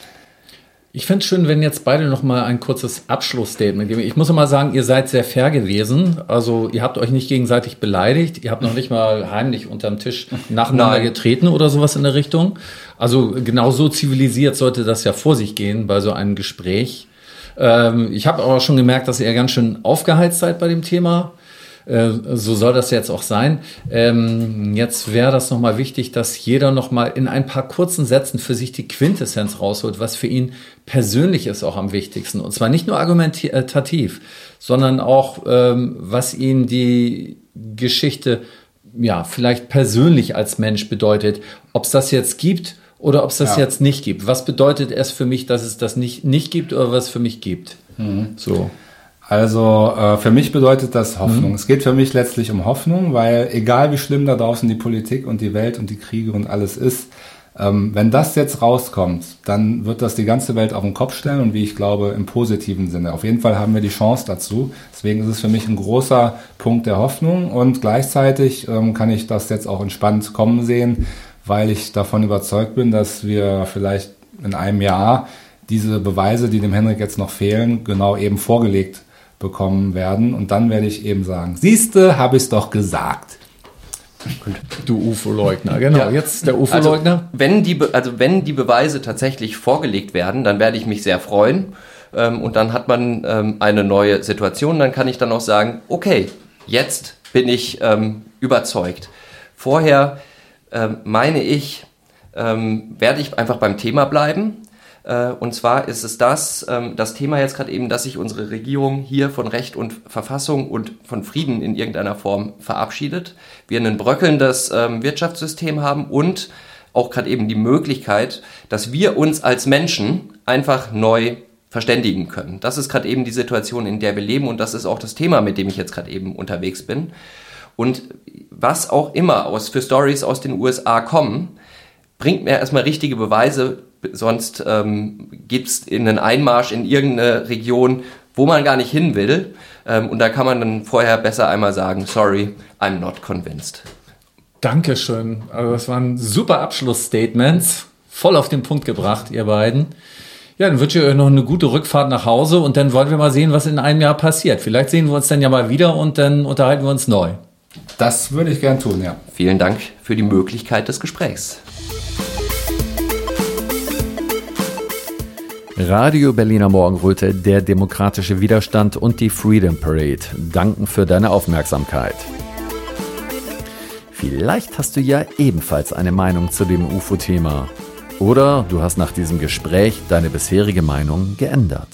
Speaker 1: Ich fände es schön, wenn jetzt beide noch mal ein kurzes Abschlussstatement geben. Ich muss mal sagen, ihr seid sehr fair gewesen. Also ihr habt euch nicht gegenseitig beleidigt. Ihr habt noch nicht mal heimlich unterm Tisch nacheinander
Speaker 3: Nein.
Speaker 1: getreten oder sowas in der Richtung. Also genau so zivilisiert sollte das ja vor sich gehen bei so einem Gespräch. Ähm, ich habe aber schon gemerkt, dass ihr ganz schön aufgeheizt seid bei dem Thema. Äh, so soll das jetzt auch sein. Ähm, jetzt wäre das nochmal wichtig, dass jeder nochmal in ein paar kurzen Sätzen für sich die Quintessenz rausholt, was für ihn persönlich ist auch am wichtigsten. Und zwar nicht nur argumentativ, sondern auch, ähm, was ihn die Geschichte ja vielleicht persönlich als Mensch bedeutet. Ob es das jetzt gibt oder ob es das
Speaker 2: Ja.
Speaker 1: jetzt nicht gibt. Was bedeutet es für mich, dass es das nicht, nicht gibt oder was es für mich gibt? So.
Speaker 2: Also äh, für mich bedeutet das Hoffnung.
Speaker 1: Mhm.
Speaker 2: Es geht für mich letztlich um Hoffnung, weil egal wie schlimm da draußen die Politik und die Welt und die Kriege und alles ist, ähm, wenn das jetzt rauskommt, dann wird das die ganze Welt auf den Kopf stellen und wie ich glaube im positiven Sinne. Auf jeden Fall haben wir die Chance dazu. Deswegen ist es für mich ein großer Punkt der Hoffnung und gleichzeitig ähm, kann ich das jetzt auch entspannt kommen sehen, weil ich davon überzeugt bin, dass wir vielleicht in einem Jahr diese Beweise, die dem Henrik jetzt noch fehlen, genau eben vorgelegt bekommen werden. Und dann werde ich eben sagen, siehste, habe ich es doch gesagt.
Speaker 1: Du UFO-Leugner, genau.
Speaker 3: Ja.
Speaker 1: Jetzt der
Speaker 3: Also
Speaker 1: UFO-Leugner.
Speaker 3: wenn, die, Be- also wenn die Beweise tatsächlich vorgelegt werden, dann werde ich mich sehr freuen. ähm, und dann hat man ähm, eine neue Situation. Dann kann ich dann auch sagen, okay, jetzt bin ich ähm, überzeugt. Vorher ähm, meine ich, ähm, werde ich einfach beim Thema bleiben. Äh, und zwar ist es das, ähm, das Thema jetzt gerade eben, dass sich unsere Regierung hier von Recht und Verfassung und von Frieden in irgendeiner Form verabschiedet. Wir ein bröckelndes ähm, Wirtschaftssystem haben und auch gerade eben die Möglichkeit, dass wir uns als Menschen einfach neu verständigen können. Das ist gerade eben die Situation, in der wir leben und das ist auch das Thema, mit dem ich jetzt gerade eben unterwegs bin. Und was auch immer aus, für Stories aus den USA kommen, bringt mir erstmal richtige Beweise, sonst ähm, gibt es einen Einmarsch in irgendeine Region, wo man gar nicht hin will. Ähm, und da kann man dann vorher besser einmal sagen, sorry, I'm not convinced.
Speaker 4: Dankeschön. Also das waren super Abschlussstatements. Voll auf den Punkt gebracht, ihr beiden. Ja, dann wünsche ich euch noch eine gute Rückfahrt nach Hause und dann wollen wir mal sehen, was in einem Jahr passiert. Vielleicht sehen wir uns dann ja mal wieder und dann unterhalten wir uns neu.
Speaker 2: Das würde ich gern tun, ja.
Speaker 3: Vielen Dank für die Möglichkeit des Gesprächs.
Speaker 4: Radio Berliner Morgenröte, der demokratische Widerstand und die Freedom Parade danken für deine Aufmerksamkeit. Vielleicht hast du ja ebenfalls eine Meinung zu dem UFO-Thema. Oder du hast nach diesem Gespräch deine bisherige Meinung geändert.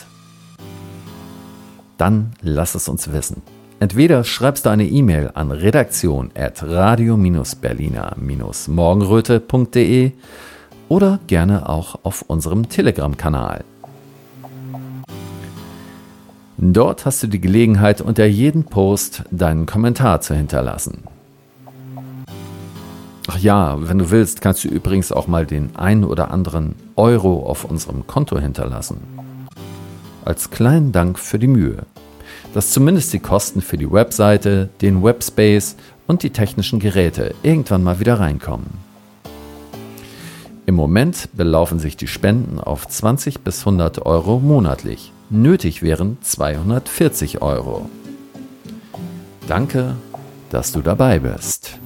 Speaker 4: Dann lass es uns wissen. Entweder schreibst du eine E-Mail an redaktion at radio-berliner-morgenröte.de oder gerne auch auf unserem Telegram-Kanal. Dort hast du die Gelegenheit, unter jedem Post deinen Kommentar zu hinterlassen. Ach ja, wenn du willst, kannst du übrigens auch mal den ein oder anderen Euro auf unserem Konto hinterlassen. Als kleinen Dank für die Mühe, dass zumindest die Kosten für die Webseite, den Webspace und die technischen Geräte irgendwann mal wieder reinkommen. Im Moment belaufen sich die Spenden auf 20 bis 100 Euro monatlich. Nötig wären 240 Euro. Danke, dass du dabei bist.